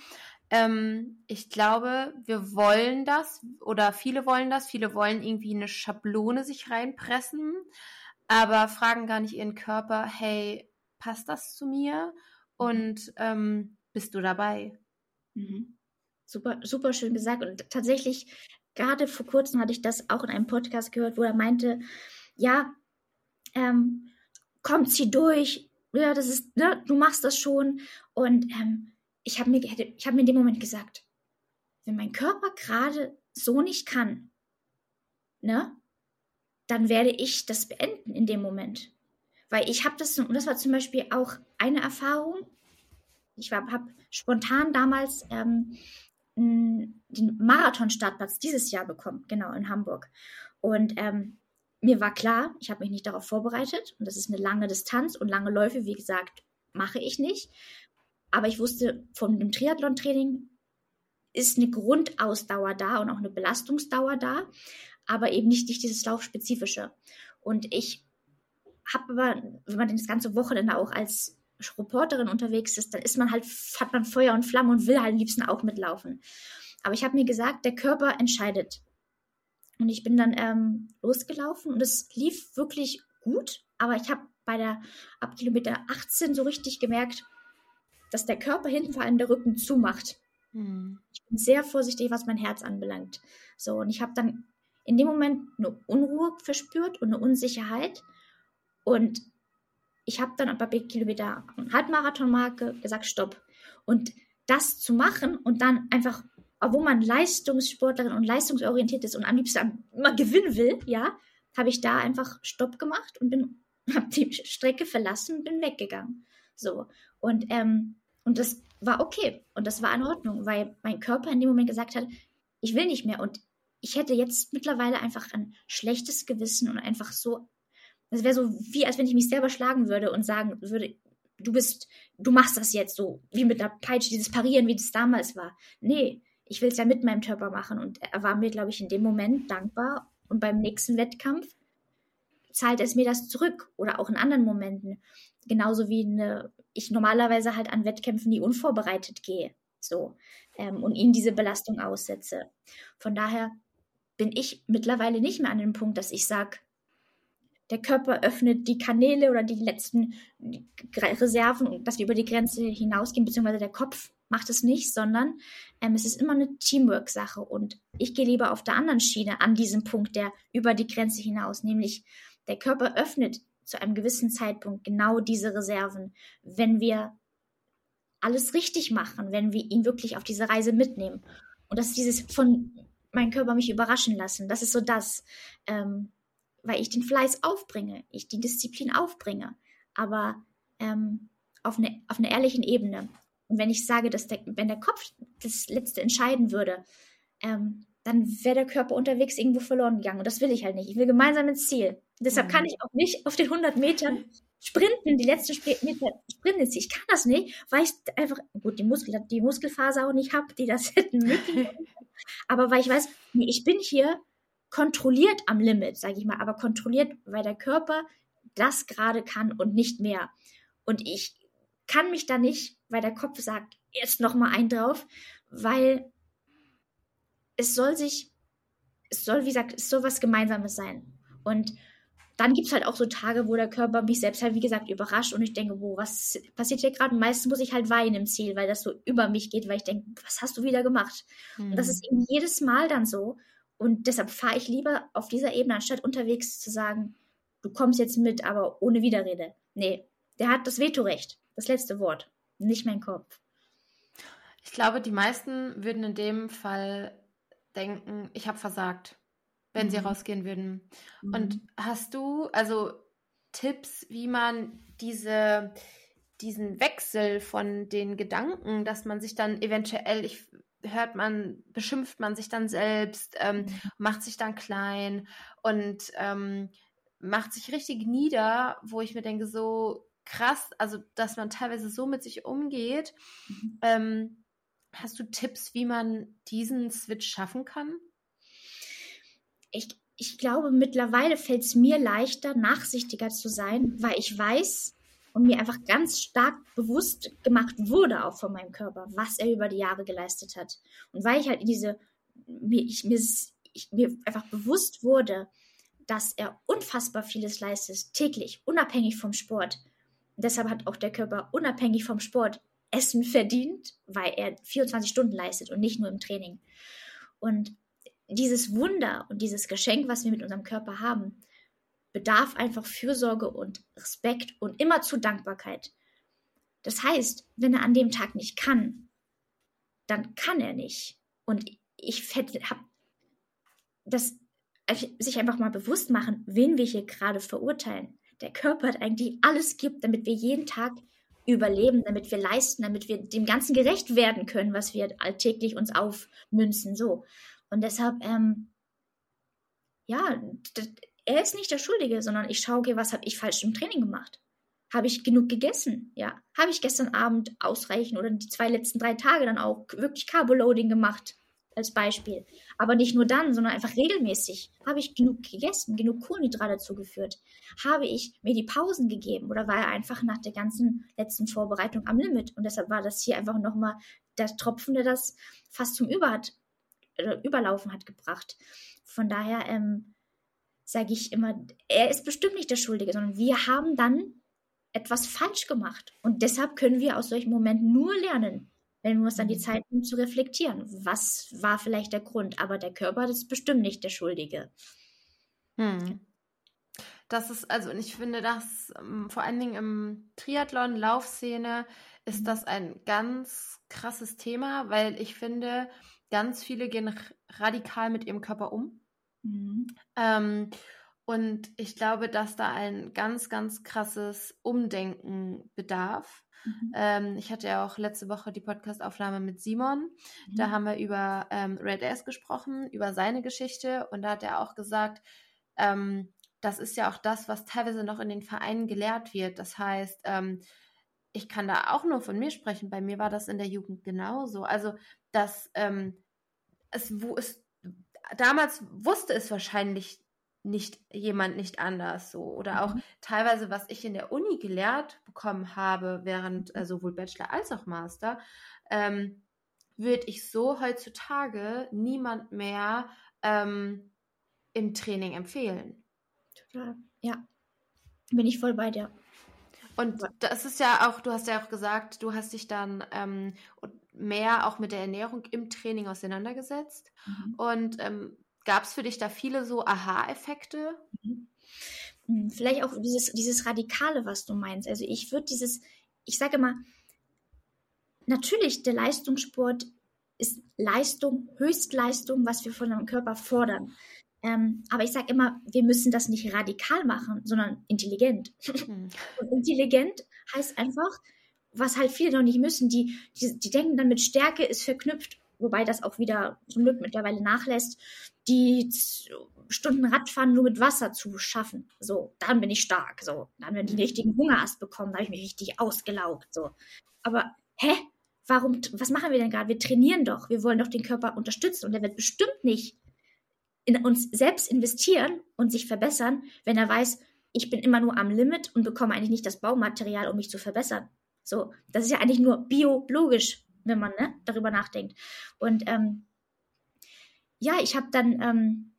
Ähm, ich glaube, wir wollen das oder viele wollen das. Viele wollen irgendwie eine Schablone sich reinpressen, aber fragen gar nicht ihren Körper, hey, passt das zu mir? Und ähm, bist du dabei? Mhm. Super, super schön gesagt. Und tatsächlich, gerade vor kurzem hatte ich das auch in einem Podcast gehört, wo er meinte, ja, ähm, kommt sie durch, ja, das ist, ne, du machst das schon. Und ähm, ich habe mir, hab mir in dem Moment gesagt, wenn mein Körper gerade so nicht kann, ne, dann werde ich das beenden in dem Moment. Weil ich habe das, und das war zum Beispiel auch eine Erfahrung, ich habe spontan damals ähm, den Marathon-Startplatz dieses Jahr bekommen, genau, in Hamburg. Und ähm, mir war klar, ich habe mich nicht darauf vorbereitet und das ist eine lange Distanz und lange Läufe, wie gesagt, mache ich nicht. Aber ich wusste, von dem Triathlon-Training ist eine Grundausdauer da und auch eine Belastungsdauer da, aber eben nicht, nicht dieses Laufspezifische. Und ich habe aber, wenn man das ganze Wochenende auch als Reporterin unterwegs ist, dann ist man halt, hat man Feuer und Flamme und will halt am liebsten auch mitlaufen. Aber ich habe mir gesagt, der Körper entscheidet. Und ich bin dann ähm, losgelaufen und es lief wirklich gut, aber ich habe bei der ab Kilometer 18 so richtig gemerkt, dass der Körper hinten vor allem der Rücken zumacht. Hm. Ich bin sehr vorsichtig, was mein Herz anbelangt. So, und ich habe dann in dem Moment eine Unruhe verspürt und eine Unsicherheit. Und ich habe dann bei Kilometer Halbmarathonmarke gesagt, stopp. Und das zu machen und dann einfach obwohl man Leistungssportlerin und leistungsorientiert ist und am liebsten immer gewinnen will, ja, habe ich da einfach Stopp gemacht und bin, habe die Strecke verlassen und bin weggegangen. So. Und, ähm, und das war okay. Und das war in Ordnung, weil mein Körper in dem Moment gesagt hat, ich will nicht mehr. Und ich hätte jetzt mittlerweile einfach ein schlechtes Gewissen und einfach so, das wäre so wie, als wenn ich mich selber schlagen würde und sagen würde, du bist, du machst das jetzt so, wie mit der Peitsche, dieses Parieren, wie das damals war. Nee, ich will es ja mit meinem Körper machen. Und er war mir, glaube ich, in dem Moment dankbar. Und beim nächsten Wettkampf zahlt es mir das zurück. Oder auch in anderen Momenten. Genauso wie eine, ich normalerweise halt an Wettkämpfen nie unvorbereitet gehe. So. Ähm, und ihnen diese Belastung aussetze. Von daher bin ich mittlerweile nicht mehr an dem Punkt, dass ich sage, der Körper öffnet die Kanäle oder die letzten Reserven, dass wir über die Grenze hinausgehen, beziehungsweise der Kopf macht es nicht, sondern ähm, es ist immer eine Teamwork-Sache. Und ich gehe lieber auf der anderen Schiene an diesem Punkt, der über die Grenze hinaus, nämlich der Körper öffnet zu einem gewissen Zeitpunkt genau diese Reserven, wenn wir alles richtig machen, wenn wir ihn wirklich auf diese Reise mitnehmen. Und das ist dieses von meinem Körper mich überraschen lassen. Das ist so das, ähm, weil ich den Fleiß aufbringe, ich die Disziplin aufbringe, aber ähm, auf, eine, auf einer ehrlichen Ebene. Und wenn ich sage, dass der, wenn der Kopf das Letzte entscheiden würde, ähm, dann wäre der Körper unterwegs irgendwo verloren gegangen. Und das will ich halt nicht. Ich will gemeinsam ins Ziel. Deshalb kann ich auch nicht auf den 100 Metern sprinten, die letzten Meter sprinten. Ich kann das nicht, weil ich einfach, gut, die, Muskel, die Muskelfaser auch nicht habe, die das hätten aber weil ich weiß, nee, ich bin hier kontrolliert am Limit, sage ich mal, aber kontrolliert, weil der Körper das gerade kann und nicht mehr. Und ich kann mich da nicht, weil der Kopf sagt, jetzt noch mal ein drauf, weil es soll sich, es soll, wie gesagt, es soll was Gemeinsames sein. Und dann gibt es halt auch so Tage, wo der Körper mich selbst halt, wie gesagt, überrascht und ich denke, wo, was passiert hier gerade? Meistens muss ich halt weinen im Ziel, weil das so über mich geht, weil ich denke, was hast du wieder gemacht? Mhm. Und das ist eben jedes Mal dann so. Und deshalb fahre ich lieber auf dieser Ebene, anstatt unterwegs zu sagen, du kommst jetzt mit, aber ohne Widerrede. Nee, der hat das Vetorecht das letzte Wort, nicht mein Kopf. Ich glaube, die meisten würden in dem Fall denken, ich habe versagt, wenn mhm. sie rausgehen würden. Mhm. Und hast du also Tipps, wie man diese diesen Wechsel von den Gedanken, dass man sich dann eventuell, ich hört man, beschimpft man sich dann selbst, ähm, mhm. macht sich dann klein und ähm, macht sich richtig nieder, wo ich mir denke, so, krass, also dass man teilweise so mit sich umgeht. Mhm. Ähm, hast du Tipps, wie man diesen Switch schaffen kann? Ich, ich glaube, mittlerweile fällt es mir leichter, nachsichtiger zu sein, weil ich weiß, und mir einfach ganz stark bewusst gemacht wurde, auch von meinem Körper, was er über die Jahre geleistet hat. Und weil ich halt in diese, mir, ich, mir, ich, mir einfach bewusst wurde, dass er unfassbar vieles leistet, täglich, unabhängig vom Sport. Deshalb hat auch der Körper unabhängig vom Sport Essen verdient, weil er 24 Stunden leistet und nicht nur im Training. Und dieses Wunder und dieses Geschenk, was wir mit unserem Körper haben, bedarf einfach Fürsorge und Respekt und immer zu Dankbarkeit. Das heißt, wenn er an dem Tag nicht kann, dann kann er nicht. Und ich habe das sich einfach mal bewusst machen, wen wir hier gerade verurteilen. Der Körper hat eigentlich alles gibt, damit wir jeden Tag überleben, damit wir leisten, damit wir dem Ganzen gerecht werden können, was wir alltäglich uns aufmünzen. So. Und deshalb, ähm, ja, er ist nicht der Schuldige, sondern ich schaue, okay, was habe ich falsch im Training gemacht? Habe ich genug gegessen? Ja. Habe ich gestern Abend ausreichend oder die zwei letzten drei Tage dann auch wirklich Carboloading gemacht? Als Beispiel. Aber nicht nur dann, sondern einfach regelmäßig. Habe ich genug gegessen, genug Kohlenhydrate zugeführt? Habe ich mir die Pausen gegeben oder war er einfach nach der ganzen letzten Vorbereitung am Limit? Und deshalb war das hier einfach nochmal der Tropfen, der das fast zum Über hat, Überlaufen hat gebracht. Von daher ähm, sage ich immer, er ist bestimmt nicht der Schuldige, sondern wir haben dann etwas falsch gemacht. Und deshalb können wir aus solchen Momenten nur lernen, wenn wir uns dann die mhm. Zeit nehmen zu reflektieren. Was war vielleicht der Grund? Aber der Körper ist bestimmt nicht der Schuldige. Hm. Das ist, also, und ich finde, dass ähm, vor allen Dingen im Triathlon, Laufszene, ist mhm. das ein ganz krasses Thema, weil ich finde, ganz viele gehen radikal mit ihrem Körper um. Mhm. Ähm, und ich glaube, dass da ein ganz, ganz krasses Umdenken bedarf. Mhm. Ähm, ich hatte ja auch letzte Woche die Podcastaufnahme mit Simon. Mhm. Da haben wir über ähm, Red Ass gesprochen, über seine Geschichte. Und da hat er auch gesagt, ähm, das ist ja auch das, was teilweise noch in den Vereinen gelehrt wird. Das heißt, ähm, ich kann da auch nur von mir sprechen. Bei mir war das in der Jugend genauso. Also, dass ähm, es, wo es damals wusste es wahrscheinlich nicht jemand nicht anders so oder auch mhm. teilweise was ich in der Uni gelehrt bekommen habe während äh, sowohl Bachelor als auch Master ähm, würde ich so heutzutage niemand mehr ähm, im Training empfehlen. Total, ja, bin ich voll bei dir. Und das ist ja auch, du hast ja auch gesagt, du hast dich dann ähm, mehr auch mit der Ernährung im Training auseinandergesetzt. Mhm. Und ähm, Gab es für dich da viele so Aha-Effekte? Mhm. Hm, vielleicht auch dieses, dieses Radikale, was du meinst. Also ich würde dieses, ich sage immer, natürlich, der Leistungssport ist Leistung, Höchstleistung, was wir von unserem Körper fordern. Ähm, aber ich sage immer, wir müssen das nicht radikal machen, sondern intelligent. Mhm. Und intelligent heißt einfach, was halt viele noch nicht müssen, die, die, die denken dann mit Stärke ist verknüpft, wobei das auch wieder zum Glück mittlerweile nachlässt, die Stunden Radfahren nur mit Wasser zu schaffen. So, dann bin ich stark. So, dann haben wir den richtigen Hungerast bekommen, da habe ich mich richtig ausgelaugt. So, aber hä? Warum? Was machen wir denn gerade? Wir trainieren doch. Wir wollen doch den Körper unterstützen und der wird bestimmt nicht in uns selbst investieren und sich verbessern, wenn er weiß, ich bin immer nur am Limit und bekomme eigentlich nicht das Baumaterial, um mich zu verbessern. So, das ist ja eigentlich nur biologisch, wenn man ne, darüber nachdenkt. Und ähm, ja, ich habe dann ähm,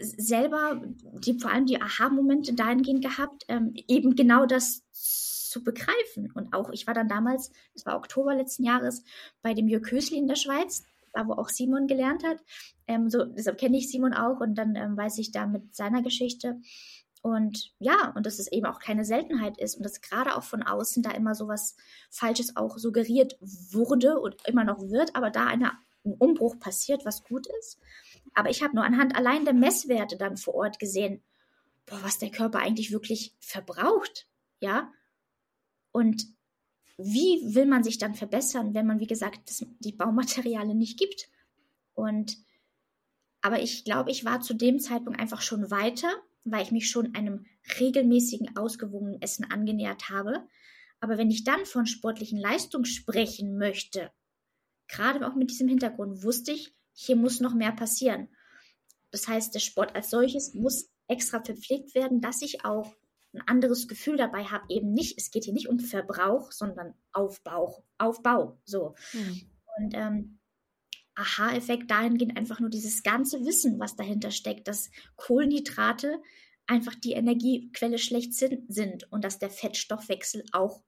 selber die, vor allem die Aha-Momente dahingehend gehabt, ähm, eben genau das zu begreifen. Und auch, ich war dann damals, es war Oktober letzten Jahres, bei dem Jörg Hösli in der Schweiz, da wo auch Simon gelernt hat. Ähm, so, deshalb kenne ich Simon auch und dann ähm, weiß ich da mit seiner Geschichte. Und ja, und dass es eben auch keine Seltenheit ist und dass gerade auch von außen da immer so was Falsches auch suggeriert wurde und immer noch wird, aber da eine ein Umbruch passiert, was gut ist. Aber ich habe nur anhand allein der Messwerte dann vor Ort gesehen, boah, was der Körper eigentlich wirklich verbraucht, ja. Und wie will man sich dann verbessern, wenn man, wie gesagt, das, die Baumaterialien nicht gibt? Und aber ich glaube, ich war zu dem Zeitpunkt einfach schon weiter, weil ich mich schon einem regelmäßigen, ausgewogenen Essen angenähert habe. Aber wenn ich dann von sportlichen Leistungen sprechen möchte, gerade auch mit diesem Hintergrund wusste ich, hier muss noch mehr passieren. Das heißt, der Sport als solches muss extra verpflegt werden, dass ich auch ein anderes Gefühl dabei habe, eben nicht, es geht hier nicht um Verbrauch, sondern Aufbau, Aufbau, so. Mhm. Und ähm, Aha-Effekt dahingehend einfach nur dieses ganze Wissen, was dahinter steckt, dass Kohlenhydrate einfach die Energiequelle schlecht sind und dass der Fettstoffwechsel auch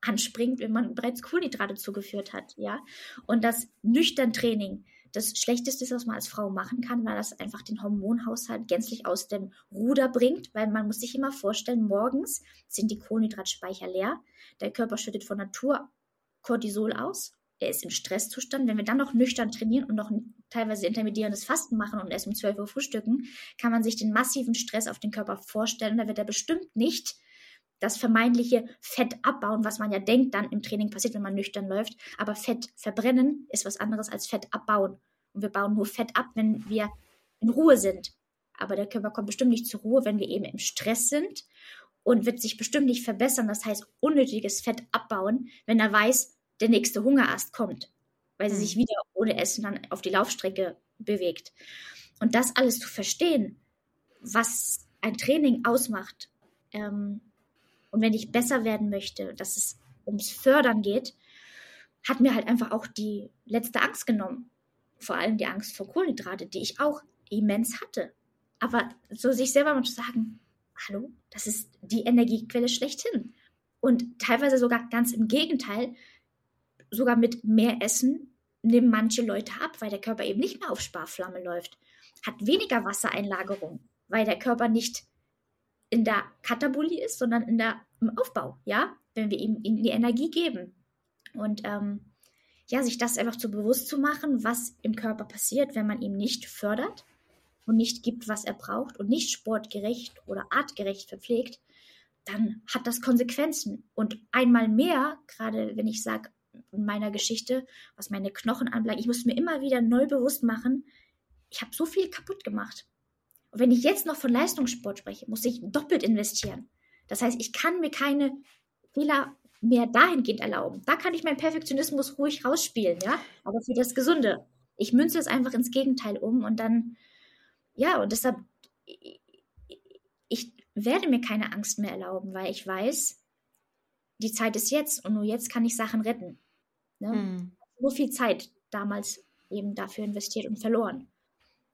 anspringt, wenn man bereits Kohlenhydrate zugeführt hat, ja. Und das nüchtern Training das Schlechteste ist, was man als Frau machen kann, weil das einfach den Hormonhaushalt gänzlich aus dem Ruder bringt, weil man muss sich immer vorstellen, morgens sind die Kohlenhydratspeicher leer, der Körper schüttet von Natur Cortisol aus, er ist im Stresszustand. Wenn wir dann noch nüchtern trainieren und noch teilweise intermediäres Fasten machen und erst um 12 Uhr frühstücken, kann man sich den massiven Stress auf den Körper vorstellen. Da wird er bestimmt nicht das vermeintliche Fett abbauen, was man ja denkt dann im Training passiert, wenn man nüchtern läuft. Aber Fett verbrennen ist was anderes als Fett abbauen. Und wir bauen nur Fett ab, wenn wir in Ruhe sind. Aber der Körper kommt bestimmt nicht zur Ruhe, wenn wir eben im Stress sind und wird sich bestimmt nicht verbessern. Das heißt, unnötiges Fett abbauen, wenn er weiß, der nächste Hungerast kommt, weil sie mhm. sich wieder ohne Essen dann auf die Laufstrecke bewegt. Und das alles zu verstehen, was ein Training ausmacht, ähm, und wenn ich besser werden möchte, dass es ums Fördern geht, hat mir halt einfach auch die letzte Angst genommen. Vor allem die Angst vor Kohlenhydrate, die ich auch immens hatte. Aber so sich selber mal zu sagen, hallo, das ist die Energiequelle schlechthin. Und teilweise sogar ganz im Gegenteil, sogar mit mehr Essen nehmen manche Leute ab, weil der Körper eben nicht mehr auf Sparflamme läuft, hat weniger Wassereinlagerung, weil der Körper nicht in der Katabolie ist, sondern in der, im Aufbau, ja, wenn wir ihm, ihm die Energie geben. Und ähm, ja, sich das einfach zu bewusst zu machen, was im Körper passiert, wenn man ihm nicht fördert und nicht gibt, was er braucht und nicht sportgerecht oder artgerecht verpflegt, dann hat das Konsequenzen. Und einmal mehr, gerade wenn ich sage, meiner Geschichte, was meine Knochen anbelangt, ich muss mir immer wieder neu bewusst machen, ich habe so viel kaputt gemacht. Und wenn ich jetzt noch von Leistungssport spreche, muss ich doppelt investieren. Das heißt, ich kann mir keine Fehler mehr dahingehend erlauben. Da kann ich meinen Perfektionismus ruhig rausspielen, ja. Aber für das Gesunde. Ich münze es einfach ins Gegenteil um und dann, ja, und deshalb, ich werde mir keine Angst mehr erlauben, weil ich weiß, die Zeit ist jetzt und nur jetzt kann ich Sachen retten. Ne? Hm. So viel Zeit damals eben dafür investiert und verloren.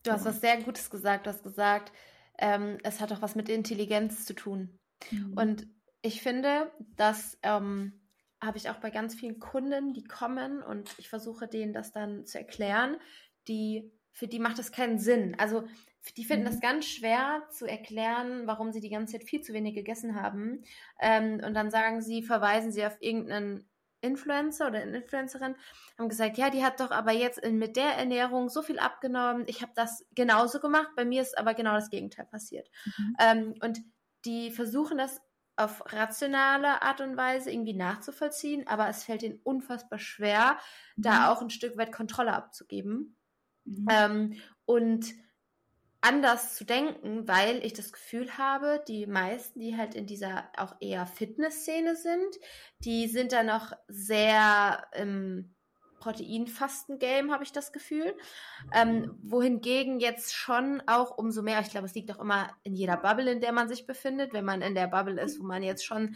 Du hast was sehr Gutes gesagt. Du hast gesagt, ähm, es hat auch was mit Intelligenz zu tun. Mhm. Und ich finde, das ähm, habe ich auch bei ganz vielen Kunden, die kommen und ich versuche denen das dann zu erklären, die für die macht das keinen Sinn. Also die finden mhm. das ganz schwer zu erklären, warum sie die ganze Zeit viel zu wenig gegessen haben. Ähm, und dann sagen sie, verweisen sie auf irgendeinen Influencer oder eine Influencerin haben gesagt, ja, die hat doch aber jetzt mit der Ernährung so viel abgenommen. Ich habe das genauso gemacht. Bei mir ist aber genau das Gegenteil passiert. Mhm. Ähm, und die versuchen das auf rationale Art und Weise irgendwie nachzuvollziehen, aber es fällt ihnen unfassbar schwer, mhm. da auch ein Stück weit Kontrolle abzugeben. Mhm. Ähm, und anders zu denken, weil ich das Gefühl habe, die meisten, die halt in dieser auch eher Fitnessszene sind, die sind da noch sehr im Proteinfasten-Game, habe ich das Gefühl. Ähm, wohingegen jetzt schon auch umso mehr, ich glaube, es liegt auch immer in jeder Bubble, in der man sich befindet, wenn man in der Bubble ist, wo man jetzt schon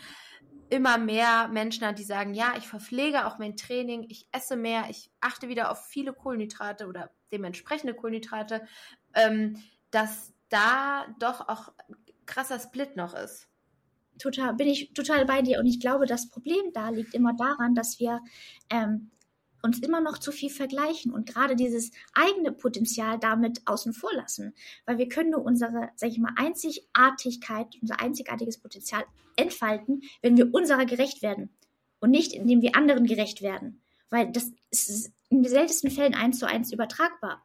immer mehr Menschen hat, die sagen, ja, ich verpflege auch mein Training, ich esse mehr, ich achte wieder auf viele Kohlenhydrate oder dementsprechende Kohlenhydrate. Ähm, dass da doch auch krasser Split noch ist. Total, bin ich total bei dir. Und ich glaube, das Problem da liegt immer daran, dass wir ähm, uns immer noch zu viel vergleichen und gerade dieses eigene Potenzial damit außen vor lassen. Weil wir können nur unsere, sag ich mal, Einzigartigkeit, unser einzigartiges Potenzial entfalten, wenn wir unserer gerecht werden. Und nicht, indem wir anderen gerecht werden. Weil das ist in den seltensten Fällen eins zu eins übertragbar.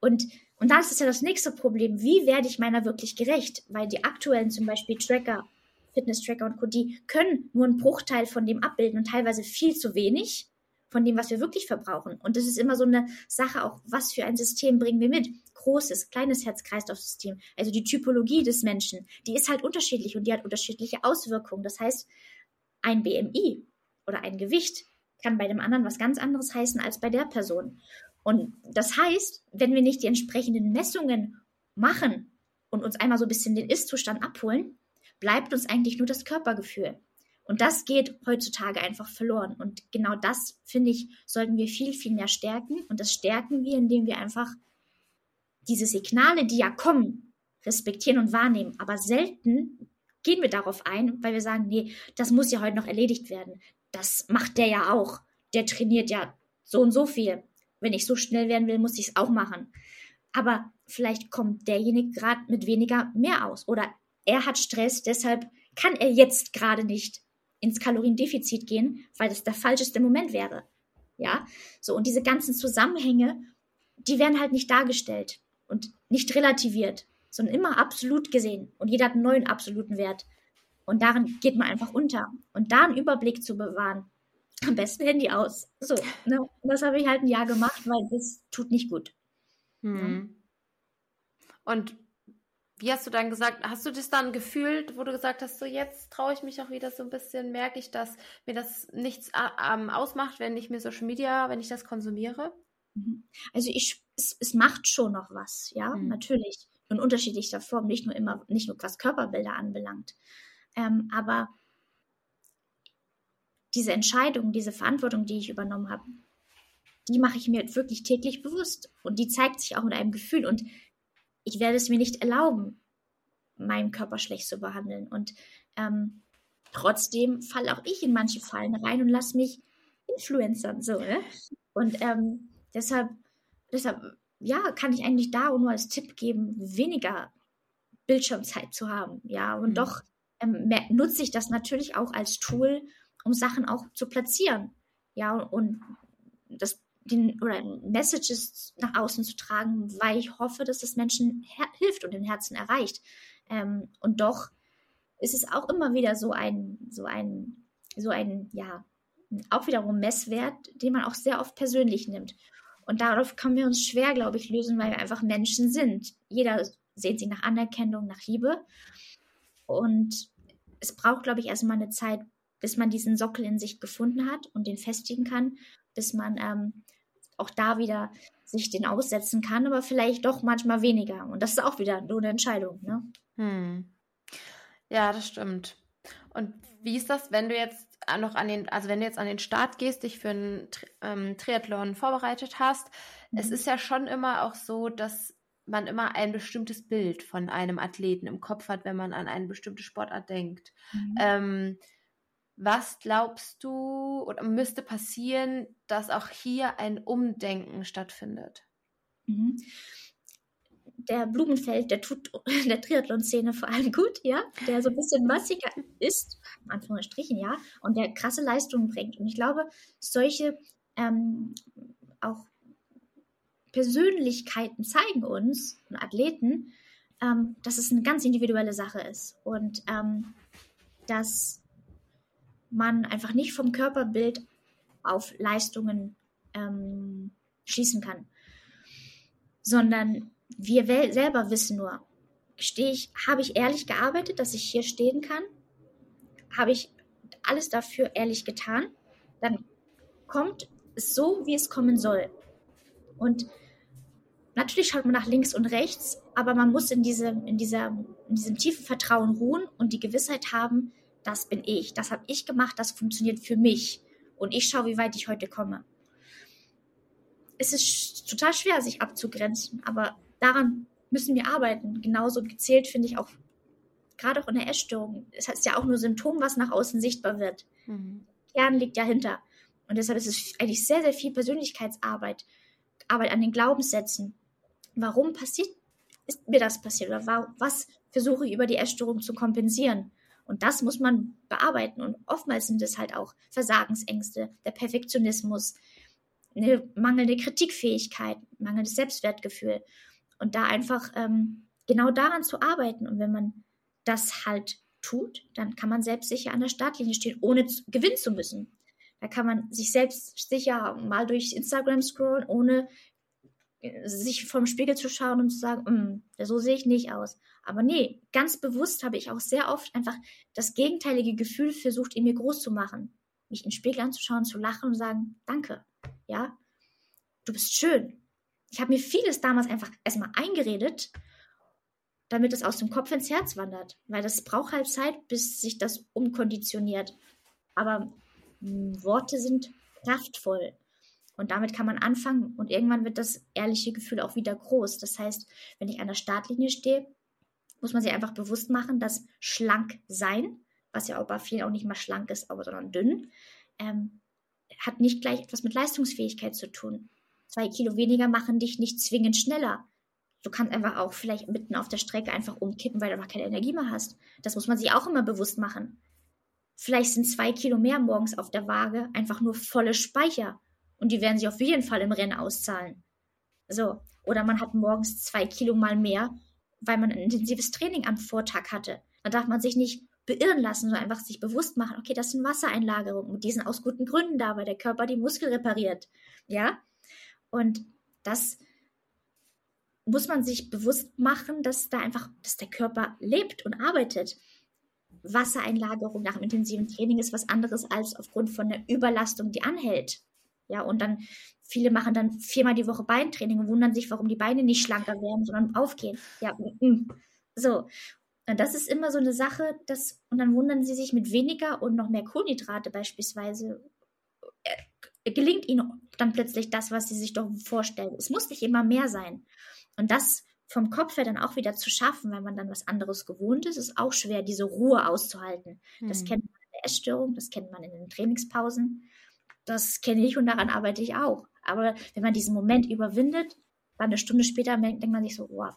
Und und da ist es ja das nächste Problem. Wie werde ich meiner wirklich gerecht? Weil die aktuellen zum Beispiel Tracker, Fitness-Tracker und Co., die können nur einen Bruchteil von dem abbilden und teilweise viel zu wenig von dem, was wir wirklich verbrauchen. Und das ist immer so eine Sache auch, was für ein System bringen wir mit? Großes, kleines Herz-Kreislauf-System. Also die Typologie des Menschen, die ist halt unterschiedlich und die hat unterschiedliche Auswirkungen. Das heißt, ein BMI oder ein Gewicht kann bei dem anderen was ganz anderes heißen als bei der Person. Und das heißt, wenn wir nicht die entsprechenden Messungen machen und uns einmal so ein bisschen den Ist-Zustand abholen, bleibt uns eigentlich nur das Körpergefühl. Und das geht heutzutage einfach verloren. Und genau das, finde ich, sollten wir viel, viel mehr stärken. Und das stärken wir, indem wir einfach diese Signale, die ja kommen, respektieren und wahrnehmen. Aber selten gehen wir darauf ein, weil wir sagen, nee, das muss ja heute noch erledigt werden. Das macht der ja auch. Der trainiert ja so und so viel. Wenn ich so schnell werden will, muss ich es auch machen. Aber vielleicht kommt derjenige gerade mit weniger mehr aus. Oder er hat Stress, deshalb kann er jetzt gerade nicht ins Kaloriendefizit gehen, weil das der falscheste Moment wäre. Ja, so und diese ganzen Zusammenhänge, die werden halt nicht dargestellt und nicht relativiert, sondern immer absolut gesehen. Und jeder hat einen neuen absoluten Wert. Und darin geht man einfach unter. Und da einen Überblick zu bewahren, am besten Handy aus. So, ne? das habe ich halt ein Jahr gemacht, weil das tut nicht gut. Hm. Und wie hast du dann gesagt, hast du das dann gefühlt, wo du gesagt hast, so jetzt traue ich mich auch wieder so ein bisschen, merke ich, dass mir das nichts ähm, ausmacht, wenn ich mir Social Media, wenn ich das konsumiere? Mhm. Also ich, es, es macht schon noch was, ja, mhm. natürlich. In unterschiedlicher Form, nicht nur immer, nicht nur was Körperbilder anbelangt. Ähm, aber diese Entscheidung, diese Verantwortung, die ich übernommen habe, die mache ich mir wirklich täglich bewusst. Und die zeigt sich auch in einem Gefühl. Und ich werde es mir nicht erlauben, meinen Körper schlecht zu behandeln. Und ähm, trotzdem falle auch ich in manche Fallen rein und lasse mich influencern. So, ne? Und ähm, deshalb, deshalb, ja, kann ich eigentlich da nur als Tipp geben, weniger Bildschirmzeit zu haben. Ja, und mhm. doch ähm, nutze ich das natürlich auch als Tool, um Sachen auch zu platzieren. Ja, und das den oder Messages nach außen zu tragen, weil ich hoffe, dass es Menschen hilft und den Herzen erreicht. Ähm, und doch ist es auch immer wieder so ein, so ein, so ein, ja, auch wiederum Messwert, den man auch sehr oft persönlich nimmt. Und darauf können wir uns schwer, glaube ich, lösen, weil wir einfach Menschen sind. Jeder sehnt sich nach Anerkennung, nach Liebe. Und es braucht, glaube ich, erstmal eine Zeit, bis man diesen Sockel in sich gefunden hat und den festigen kann, bis man ähm, auch da wieder sich den aussetzen kann, aber vielleicht doch manchmal weniger. Und das ist auch wieder nur eine Entscheidung. Ne? Hm. Ja, das stimmt. Und wie ist das, wenn du jetzt noch an den, also wenn du jetzt an den Start gehst, dich für einen ähm, Triathlon vorbereitet hast, mhm. es ist ja schon immer auch so, dass man immer ein bestimmtes Bild von einem Athleten im Kopf hat, wenn man an eine bestimmte Sportart denkt. Mhm. Ähm, was glaubst du oder müsste passieren, dass auch hier ein Umdenken stattfindet? Mhm. Der Blumenfeld, der tut der Triathlon-Szene vor allem gut, ja, der so ein bisschen massiger ist, in Anführungsstrichen, ja, und der krasse Leistungen bringt. Und ich glaube, solche ähm, auch Persönlichkeiten zeigen uns, Athleten, ähm, dass es eine ganz individuelle Sache ist und ähm, dass man einfach nicht vom Körperbild auf Leistungen ähm, schließen kann, sondern wir selber wissen nur, stehe ich, habe ich ehrlich gearbeitet, dass ich hier stehen kann, habe ich alles dafür ehrlich getan, dann kommt es so, wie es kommen soll. Und natürlich schaut man nach links und rechts, aber man muss in, diese, in, dieser, in diesem tiefen Vertrauen ruhen und die Gewissheit haben, das bin ich, das habe ich gemacht, das funktioniert für mich und ich schaue, wie weit ich heute komme. Es ist total schwer, sich abzugrenzen, aber daran müssen wir arbeiten. Genauso gezählt finde ich auch, gerade auch in der Essstörung. Es ist ja auch nur Symptom, was nach außen sichtbar wird. Mhm. Kern liegt dahinter. Und deshalb ist es eigentlich sehr, sehr viel Persönlichkeitsarbeit, Arbeit an den Glaubenssätzen. Warum passiert, ist mir das passiert? Oder was versuche ich über die Essstörung zu kompensieren? Und das muss man bearbeiten. Und oftmals sind es halt auch Versagensängste, der Perfektionismus, eine mangelnde Kritikfähigkeit, mangelndes Selbstwertgefühl. Und da einfach ähm, genau daran zu arbeiten. Und wenn man das halt tut, dann kann man selbstsicher an der Startlinie stehen, ohne zu, gewinnen zu müssen. Da kann man sich selbst sicher mal durch Instagram scrollen, ohne sich vom Spiegel zu schauen und zu sagen, mm, so sehe ich nicht aus. Aber nee, ganz bewusst habe ich auch sehr oft einfach das gegenteilige Gefühl versucht, in mir groß zu machen. Mich in den Spiegel anzuschauen, zu lachen und sagen, danke. Ja, du bist schön. Ich habe mir vieles damals einfach erstmal eingeredet damit es aus dem Kopf ins Herz wandert. Weil das braucht halt Zeit, bis sich das umkonditioniert. Aber mh, hm, Worte sind kraftvoll. Und damit kann man anfangen und irgendwann wird das ehrliche Gefühl auch wieder groß. Das heißt, wenn ich an der Startlinie stehe, muss man sich einfach bewusst machen, dass schlank sein, was ja auch bei vielen auch nicht mal schlank ist, aber sondern dünn, ähm, hat nicht gleich etwas mit Leistungsfähigkeit zu tun. Zwei Kilo weniger machen dich nicht zwingend schneller. Du kannst einfach auch vielleicht mitten auf der Strecke einfach umkippen, weil du einfach keine Energie mehr hast. Das muss man sich auch immer bewusst machen. Vielleicht sind zwei Kilo mehr morgens auf der Waage einfach nur volle Speicher und die werden sich auf jeden Fall im Rennen auszahlen. So. Oder man hat morgens zwei Kilo mal mehr, weil man ein intensives Training am Vortag hatte. Da darf man sich nicht beirren lassen, sondern einfach sich bewusst machen, okay, das sind Wassereinlagerungen und die sind aus guten Gründen da, weil der Körper die Muskel repariert. Ja? Und das muss man sich bewusst machen, dass da einfach, dass der Körper lebt und arbeitet. Wassereinlagerung nach dem intensiven Training ist was anderes als aufgrund von der Überlastung, die anhält. Ja, und dann viele machen dann viermal die Woche Beintraining und wundern sich, warum die Beine nicht schlanker werden, sondern aufgehen. Ja, so. Und das ist immer so eine Sache, dass, und dann wundern sie sich mit weniger und noch mehr Kohlenhydrate beispielsweise, äh, gelingt ihnen dann plötzlich das, was sie sich doch vorstellen. Es muss nicht immer mehr sein. Und das vom Kopf her dann auch wieder zu schaffen, wenn man dann was anderes gewohnt ist, ist auch schwer, diese Ruhe auszuhalten. Das hm. kennt man in der Essstörung, das kennt man in den Trainingspausen. Das kenne ich und daran arbeite ich auch. Aber wenn man diesen Moment überwindet, dann eine Stunde später denkt man sich so, wow,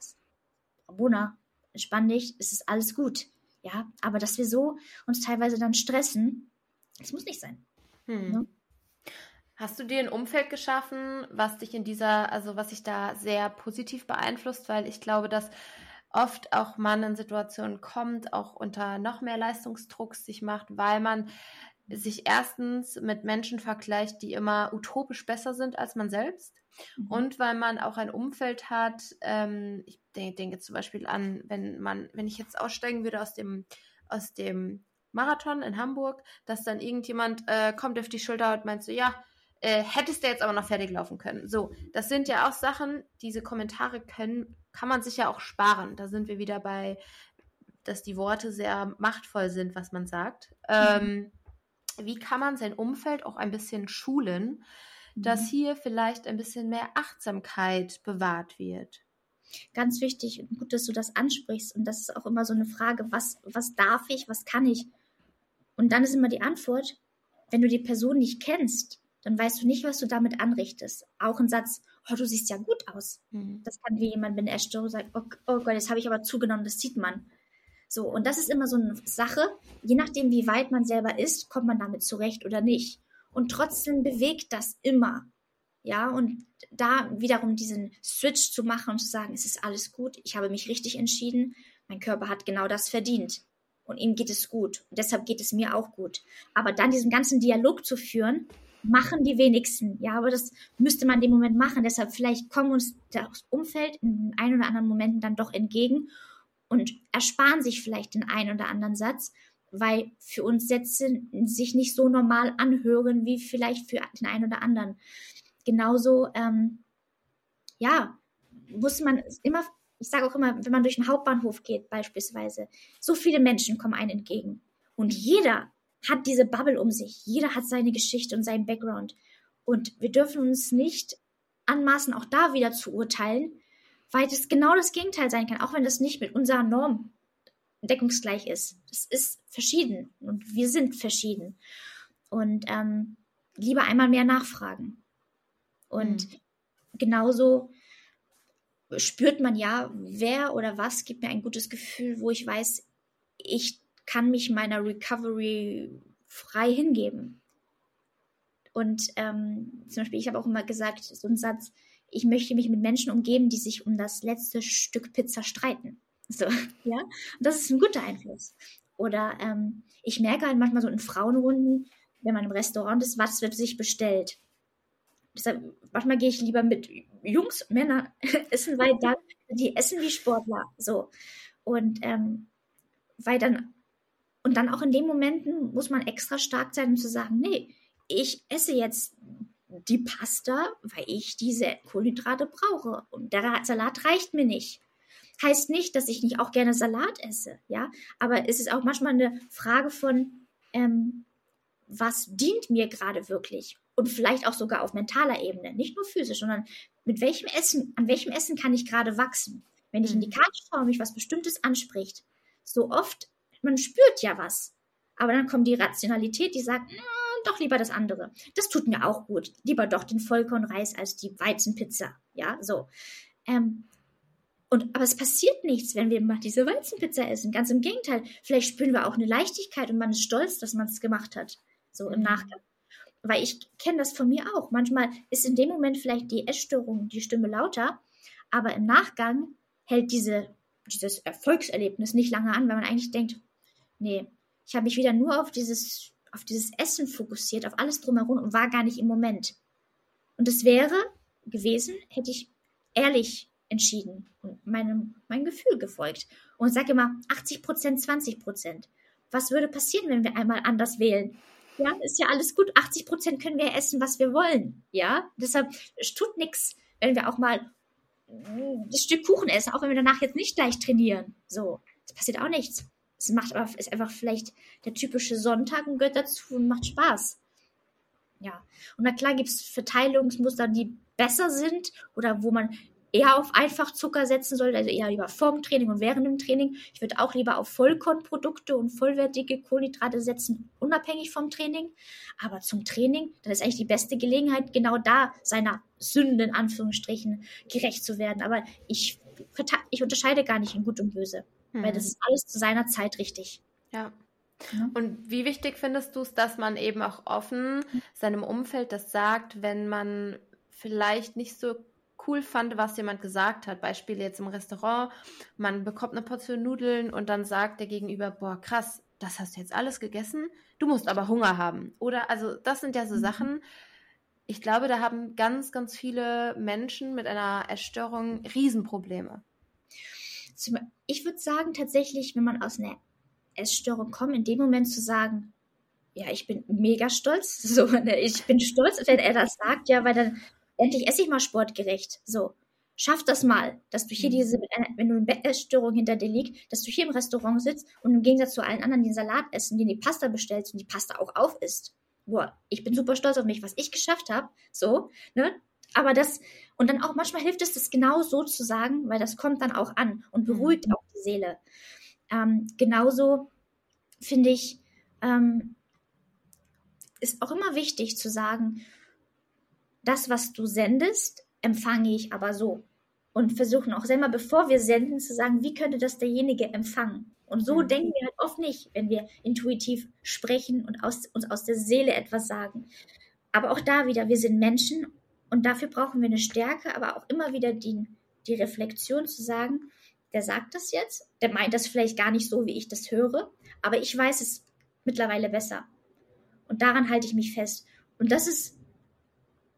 Rabona, entspann dich, es ist alles gut. Ja, aber dass wir so uns teilweise dann stressen, das muss nicht sein. Hm. Ne? Hast du dir ein Umfeld geschaffen, was dich in dieser, also was sich da sehr positiv beeinflusst? Weil ich glaube, dass oft auch man in Situationen kommt, auch unter noch mehr Leistungsdruck sich macht, weil man sich erstens mit Menschen vergleicht, die immer utopisch besser sind als man selbst. Mhm. Und weil man auch ein Umfeld hat, ähm, ich denke, denke zum Beispiel an, wenn man, wenn ich jetzt aussteigen würde aus dem, aus dem Marathon in Hamburg, dass dann irgendjemand äh, kommt auf die Schulter und meint so, ja, äh, hättest du jetzt aber noch fertig laufen können. So, das sind ja auch Sachen, diese Kommentare können, kann man sich ja auch sparen. Da sind wir wieder bei, dass die Worte sehr machtvoll sind, was man sagt. Mhm. Ähm, wie kann man sein Umfeld auch ein bisschen schulen, dass mhm. hier vielleicht ein bisschen mehr Achtsamkeit bewahrt wird? Ganz wichtig und gut, dass du das ansprichst. Und das ist auch immer so eine Frage, was, was darf ich, was kann ich? Und dann ist immer die Antwort, wenn du die Person nicht kennst, dann weißt du nicht, was du damit anrichtest. Auch ein Satz, oh, du siehst ja gut aus. Mhm. Das kann wie jemand mit einer Essstörung sagen, oh, oh Gott, jetzt habe ich aber zugenommen, das sieht man. So, und das ist immer so eine Sache, je nachdem, wie weit man selber ist, kommt man damit zurecht oder nicht. Und trotzdem bewegt das immer. Ja, und da wiederum diesen Switch zu machen und zu sagen, es ist alles gut, ich habe mich richtig entschieden, mein Körper hat genau das verdient. Und ihm geht es gut. Und deshalb geht es mir auch gut. Aber dann diesen ganzen Dialog zu führen, machen die wenigsten. Ja, aber das müsste man in dem Moment machen. Deshalb vielleicht kommen uns das Umfeld in ein oder anderen Momenten dann doch entgegen und ersparen sich vielleicht den einen oder anderen Satz, weil für uns Sätze sich nicht so normal anhören wie vielleicht für den einen oder anderen. Genauso, ähm, ja, muss man immer, ich sage auch immer, wenn man durch den Hauptbahnhof geht beispielsweise, so viele Menschen kommen einem entgegen. Und jeder hat diese Bubble um sich, jeder hat seine Geschichte und seinen Background. Und wir dürfen uns nicht anmaßen, auch da wieder zu urteilen, weil das genau das Gegenteil sein kann, auch wenn das nicht mit unserer Norm deckungsgleich ist. Das ist verschieden und wir sind verschieden. Und ähm, lieber einmal mehr nachfragen. Und mhm. genauso spürt man ja, wer oder was gibt mir ein gutes Gefühl, wo ich weiß, ich kann mich meiner Recovery frei hingeben. Und ähm, zum Beispiel, ich habe auch immer gesagt, so ein Satz, ich möchte mich mit Menschen umgeben, die sich um das letzte Stück Pizza streiten. So, ja. Und das ist ein guter Einfluss. Oder ähm, ich merke halt manchmal so in Frauenrunden, wenn man im Restaurant ist, was wird sich bestellt. Deshalb, manchmal gehe ich lieber mit Jungs, Männer essen, weil dann, die essen wie Sportler. So. Und ähm, weil dann, und dann auch in den Momenten muss man extra stark sein, um zu sagen, nee, ich esse jetzt die Pasta, weil ich diese Kohlenhydrate brauche. Und der Salat reicht mir nicht. Heißt nicht, dass ich nicht auch gerne Salat esse, ja. Aber es ist auch manchmal eine Frage von, ähm, was dient mir gerade wirklich? Und vielleicht auch sogar auf mentaler Ebene, nicht nur physisch, sondern mit welchem Essen, an welchem Essen kann ich gerade wachsen? Wenn ich in die mhm. Karte schaue, mich was Bestimmtes anspricht, so oft, man spürt ja was. Aber dann kommt die Rationalität, die sagt, doch lieber das andere. Das tut mir auch gut. Lieber doch den Vollkornreis als die Weizenpizza. Ja, so. Ähm, und, aber es passiert nichts, wenn wir mal diese Weizenpizza essen. Ganz im Gegenteil. Vielleicht spüren wir auch eine Leichtigkeit und man ist stolz, dass man es gemacht hat. So im. Nachgang. Weil ich kenne das von mir auch. Manchmal ist in dem Moment vielleicht die Essstörung, die Stimme lauter, aber im Nachgang hält diese, dieses Erfolgserlebnis nicht lange an, weil man eigentlich denkt, nee, ich habe mich wieder nur auf dieses auf dieses Essen fokussiert, auf alles drumherum und war gar nicht im Moment. Und es wäre gewesen, hätte ich ehrlich entschieden und meinem, meinem Gefühl gefolgt. Und sage immer 80 Prozent, 20 Prozent. Was würde passieren, wenn wir einmal anders wählen? Ja, ist ja alles gut. 80 Prozent können wir essen, was wir wollen. Ja, deshalb es tut nichts, wenn wir auch mal das Stück Kuchen essen, auch wenn wir danach jetzt nicht gleich trainieren. So, es passiert auch nichts. Es macht aber, ist einfach vielleicht der typische Sonntag und gehört dazu und macht Spaß. Ja. Und na klar gibt es Verteilungsmuster, die besser sind oder wo man eher auf Einfachzucker setzen sollte, also eher lieber vorm Training und während dem Training. Ich würde auch lieber auf Vollkornprodukte und vollwertige Kohlenhydrate setzen, unabhängig vom Training. Aber zum Training, dann ist eigentlich die beste Gelegenheit, genau da seiner Sünden, in Anführungsstrichen, gerecht zu werden. Aber ich, ich unterscheide gar nicht in Gut und Böse. Mhm. Weil das ist alles zu seiner Zeit richtig. Ja. ja. Und wie wichtig findest du es, dass man eben auch offen mhm. seinem Umfeld das sagt, wenn man vielleicht nicht so cool fand, was jemand gesagt hat. Beispiel jetzt im Restaurant, man bekommt eine Portion Nudeln und dann sagt der Gegenüber, boah, krass, das hast du jetzt alles gegessen, du musst aber Hunger haben. Oder, also das sind ja so mhm. Sachen, ich glaube, da haben ganz, ganz viele Menschen mit einer Essstörung Riesenprobleme ich würde sagen, tatsächlich, wenn man aus einer Essstörung kommt, in dem Moment zu sagen, ja, ich bin mega stolz. So, ne, ich bin stolz, wenn er das sagt, ja, weil dann endlich esse ich mal sportgerecht. So, schaff das mal, dass du hier mhm. diese, wenn du eine Essstörung hinter dir liegt, dass du hier im Restaurant sitzt und im Gegensatz zu allen anderen den Salat essen, den die Pasta bestellst und die Pasta auch auf isst. Boah, ich bin super stolz auf mich, was ich geschafft habe. So, ne? Aber das, und dann auch manchmal hilft es, das genau so zu sagen, weil das kommt dann auch an und beruhigt mhm. auch die Seele. Ähm, genauso finde ich, ähm, ist auch immer wichtig zu sagen, das, was du sendest, empfange ich aber so. Und versuchen auch selber, bevor wir senden, zu sagen, wie könnte das derjenige empfangen? Und so mhm. denken wir halt oft nicht, wenn wir intuitiv sprechen und aus, uns aus der Seele etwas sagen. Aber auch da wieder, wir sind Menschen und dafür brauchen wir eine Stärke, aber auch immer wieder die, die Reflexion zu sagen, der sagt das jetzt, der meint das vielleicht gar nicht so, wie ich das höre, aber ich weiß es mittlerweile besser. Und daran halte ich mich fest. Und das ist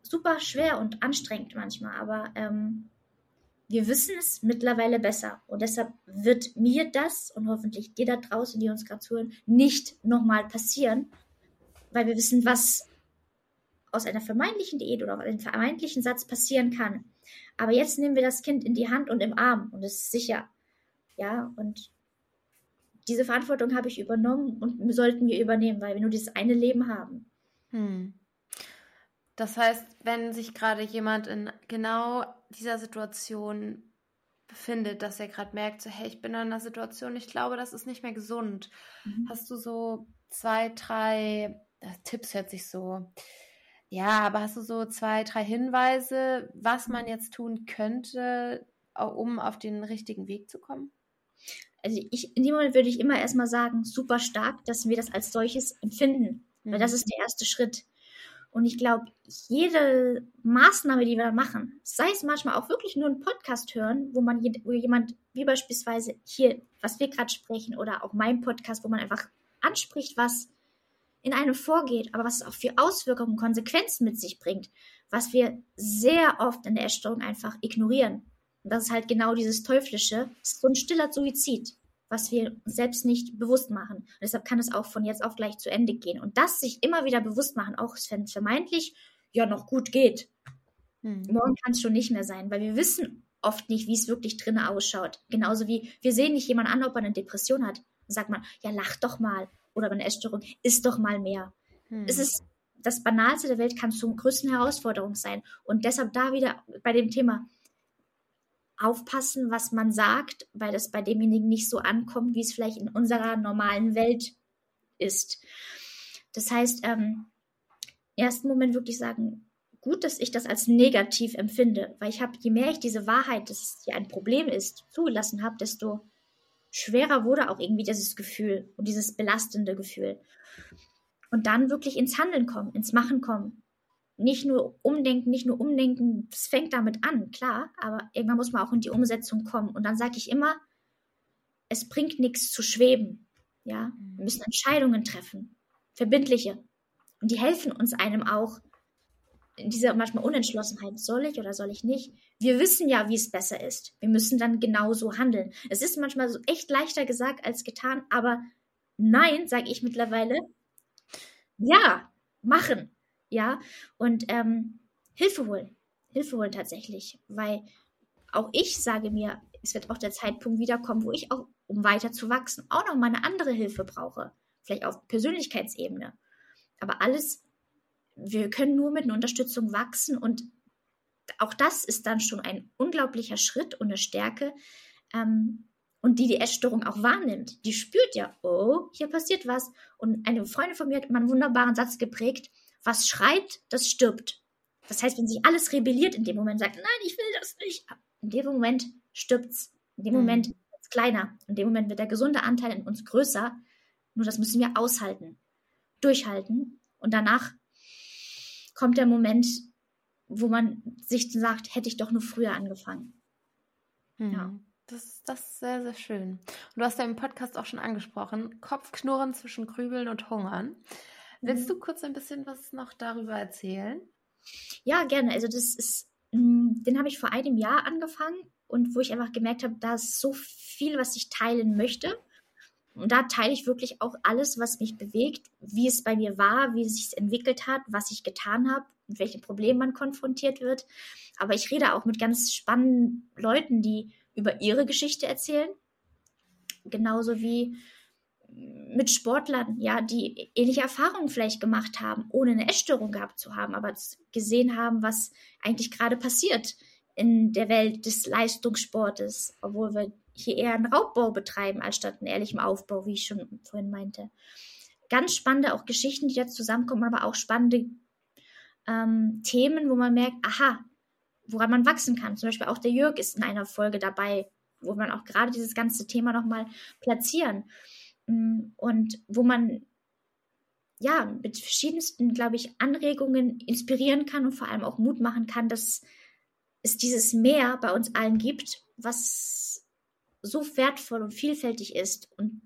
super schwer und anstrengend manchmal, aber ähm, wir wissen es mittlerweile besser. Und deshalb wird mir das und hoffentlich dir da draußen, die uns gerade zuhören, nicht nochmal passieren, weil wir wissen, was aus einer vermeintlichen Diät oder einem vermeintlichen Satz passieren kann. Aber jetzt nehmen wir das Kind in die Hand und im Arm und es ist sicher. Ja, und diese Verantwortung habe ich übernommen und sollten wir übernehmen, weil wir nur dieses eine Leben haben. Hm. Das heißt, wenn sich gerade jemand in genau dieser Situation befindet, dass er gerade merkt, so, hey, ich bin in einer Situation, ich glaube, das ist nicht mehr gesund. Mhm. Hast du so zwei, drei äh, Tipps, hört sich so ja, aber hast du so zwei, drei Hinweise, was man jetzt tun könnte, um auf den richtigen Weg zu kommen? Also ich, in dem Moment würde ich immer erstmal sagen, super stark, dass wir das als solches empfinden. Mhm. Weil das mhm. ist der erste Schritt. Und ich glaube, jede Maßnahme, die wir da machen, sei es manchmal auch wirklich nur ein Podcast hören, wo man wo jemand, wie beispielsweise hier, was wir gerade sprechen, oder auch mein Podcast, wo man einfach anspricht, was in einem vorgeht, aber was es auch für Auswirkungen und Konsequenzen mit sich bringt, was wir sehr oft in der Essstörung einfach ignorieren. Und das ist halt genau dieses Teuflische, das ist so ein stiller Suizid, was wir uns selbst nicht bewusst machen. Und deshalb kann es auch von jetzt auf gleich zu Ende gehen. Und das sich immer wieder bewusst machen, auch wenn es vermeintlich ja noch gut geht. Hm. Morgen kann es schon nicht mehr sein, weil wir wissen oft nicht, wie es wirklich drinnen ausschaut. Genauso wie wir sehen nicht jemand an, ob er eine Depression hat. Dann sagt man, ja, lach doch mal. Oder bei einer Essstörung, isst doch mal mehr. Hm. Es ist das Banalste der Welt kann zur größten Herausforderung sein. Und deshalb da wieder bei dem Thema aufpassen, was man sagt, weil das bei demjenigen nicht so ankommt, wie es vielleicht in unserer normalen Welt ist. Das heißt, ähm, im ersten Moment wirklich sagen, gut, dass ich das als negativ empfinde, weil ich habe, je mehr ich diese Wahrheit, dass es hier ein Problem ist, zugelassen habe, desto schwerer wurde auch irgendwie dieses Gefühl und dieses belastende Gefühl. Und dann wirklich ins Handeln kommen, ins Machen kommen. Nicht nur umdenken, nicht nur umdenken, es fängt damit an, klar, aber irgendwann muss man auch in die Umsetzung kommen. Und dann sage ich immer, es bringt nichts zu schweben. Ja, wir müssen Entscheidungen treffen, verbindliche. Und die helfen uns einem auch in dieser manchmal Unentschlossenheit. Soll ich oder soll ich nicht? Wir wissen ja, wie es besser ist. Wir müssen dann genauso handeln. Es ist manchmal so echt leichter gesagt als getan, aber nein, sage ich mittlerweile, ja, machen. Ja, und ähm, Hilfe holen. Hilfe holen tatsächlich. Weil auch ich sage mir, es wird auch der Zeitpunkt wiederkommen, wo ich auch, um weiter zu wachsen, auch noch mal eine andere Hilfe brauche. Vielleicht auf Persönlichkeitsebene. Aber alles, wir können nur mit einer Unterstützung wachsen und auch das ist dann schon ein unglaublicher Schritt und eine Stärke, ähm, und die die Essstörung auch wahrnimmt, die spürt ja, oh, hier passiert was. Und eine Freundin von mir hat immer einen wunderbaren Satz geprägt, was schreit, das stirbt. Das heißt, wenn sich alles rebelliert in dem Moment, sagt, nein, ich will das nicht, in dem Moment stirbt's. In dem mhm. Moment wird es kleiner. In dem Moment wird der gesunde Anteil in uns größer. Nur das müssen wir aushalten, durchhalten. Und danach kommt der Moment, wo man sich sagt, hätte ich doch nur früher angefangen. Mhm. Ja. Das, das ist sehr, sehr schön. Und du hast ja im Podcast auch schon angesprochen, Kopfknurren zwischen Grübeln und Hungern. Willst mhm. du kurz ein bisschen was noch darüber erzählen? Ja, gerne. Also das ist, mm, den habe ich vor einem Jahr angefangen und wo ich einfach gemerkt habe, da ist so viel, was ich teilen möchte. Und da teile ich wirklich auch alles, was mich bewegt, wie es bei mir war, wie es sich entwickelt hat, was ich getan habe, mit welchen Problemen man konfrontiert wird. Aber ich rede auch mit ganz spannenden Leuten, die über ihre Geschichte erzählen. Genauso wie mit Sportlern, ja, die ähnliche Erfahrungen vielleicht gemacht haben, ohne eine Essstörung gehabt zu haben, aber gesehen haben, was eigentlich gerade passiert in der Welt des Leistungssportes, obwohl wir hier eher einen Raubbau betreiben, anstatt einen ehrlichen Aufbau, wie ich schon vorhin meinte. Ganz spannende auch Geschichten, die da zusammenkommen, aber auch spannende ähm, Themen, wo man merkt, aha, woran man wachsen kann. Zum Beispiel auch der Jörg ist in einer Folge dabei, wo man auch gerade dieses ganze Thema nochmal platzieren mm, und wo man ja mit verschiedensten, glaube ich, Anregungen inspirieren kann und vor allem auch Mut machen kann, dass es dieses Mehr bei uns allen gibt, was so wertvoll und vielfältig ist und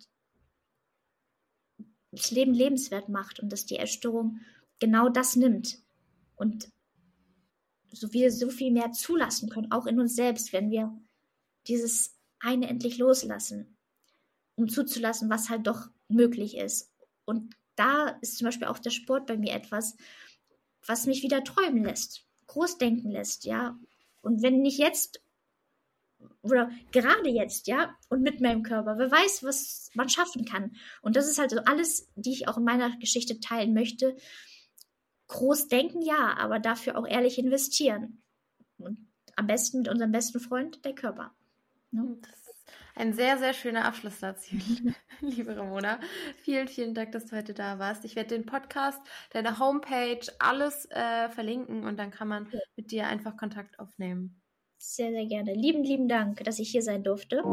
das Leben lebenswert macht und dass die Erstörung genau das nimmt und so wir so viel mehr zulassen können, auch in uns selbst, wenn wir dieses eine endlich loslassen, um zuzulassen, was halt doch möglich ist. Und da ist zum Beispiel auch der Sport bei mir etwas, was mich wieder träumen lässt, groß denken lässt, ja. Und wenn nicht jetzt oder gerade jetzt, ja, und mit meinem Körper, wer weiß, was man schaffen kann. Und das ist halt so alles, die ich auch in meiner Geschichte teilen möchte, groß denken, ja, aber dafür auch ehrlich investieren. Und am besten mit unserem besten Freund, der Körper. Ne? ein sehr, sehr schöner Abschluss dazu, liebe Ramona. Vielen, vielen Dank, dass du heute da warst. Ich werde den Podcast, deine Homepage, alles äh, verlinken und dann kann man mit dir einfach Kontakt aufnehmen. Sehr, sehr gerne. Lieben, lieben Dank, dass ich hier sein durfte.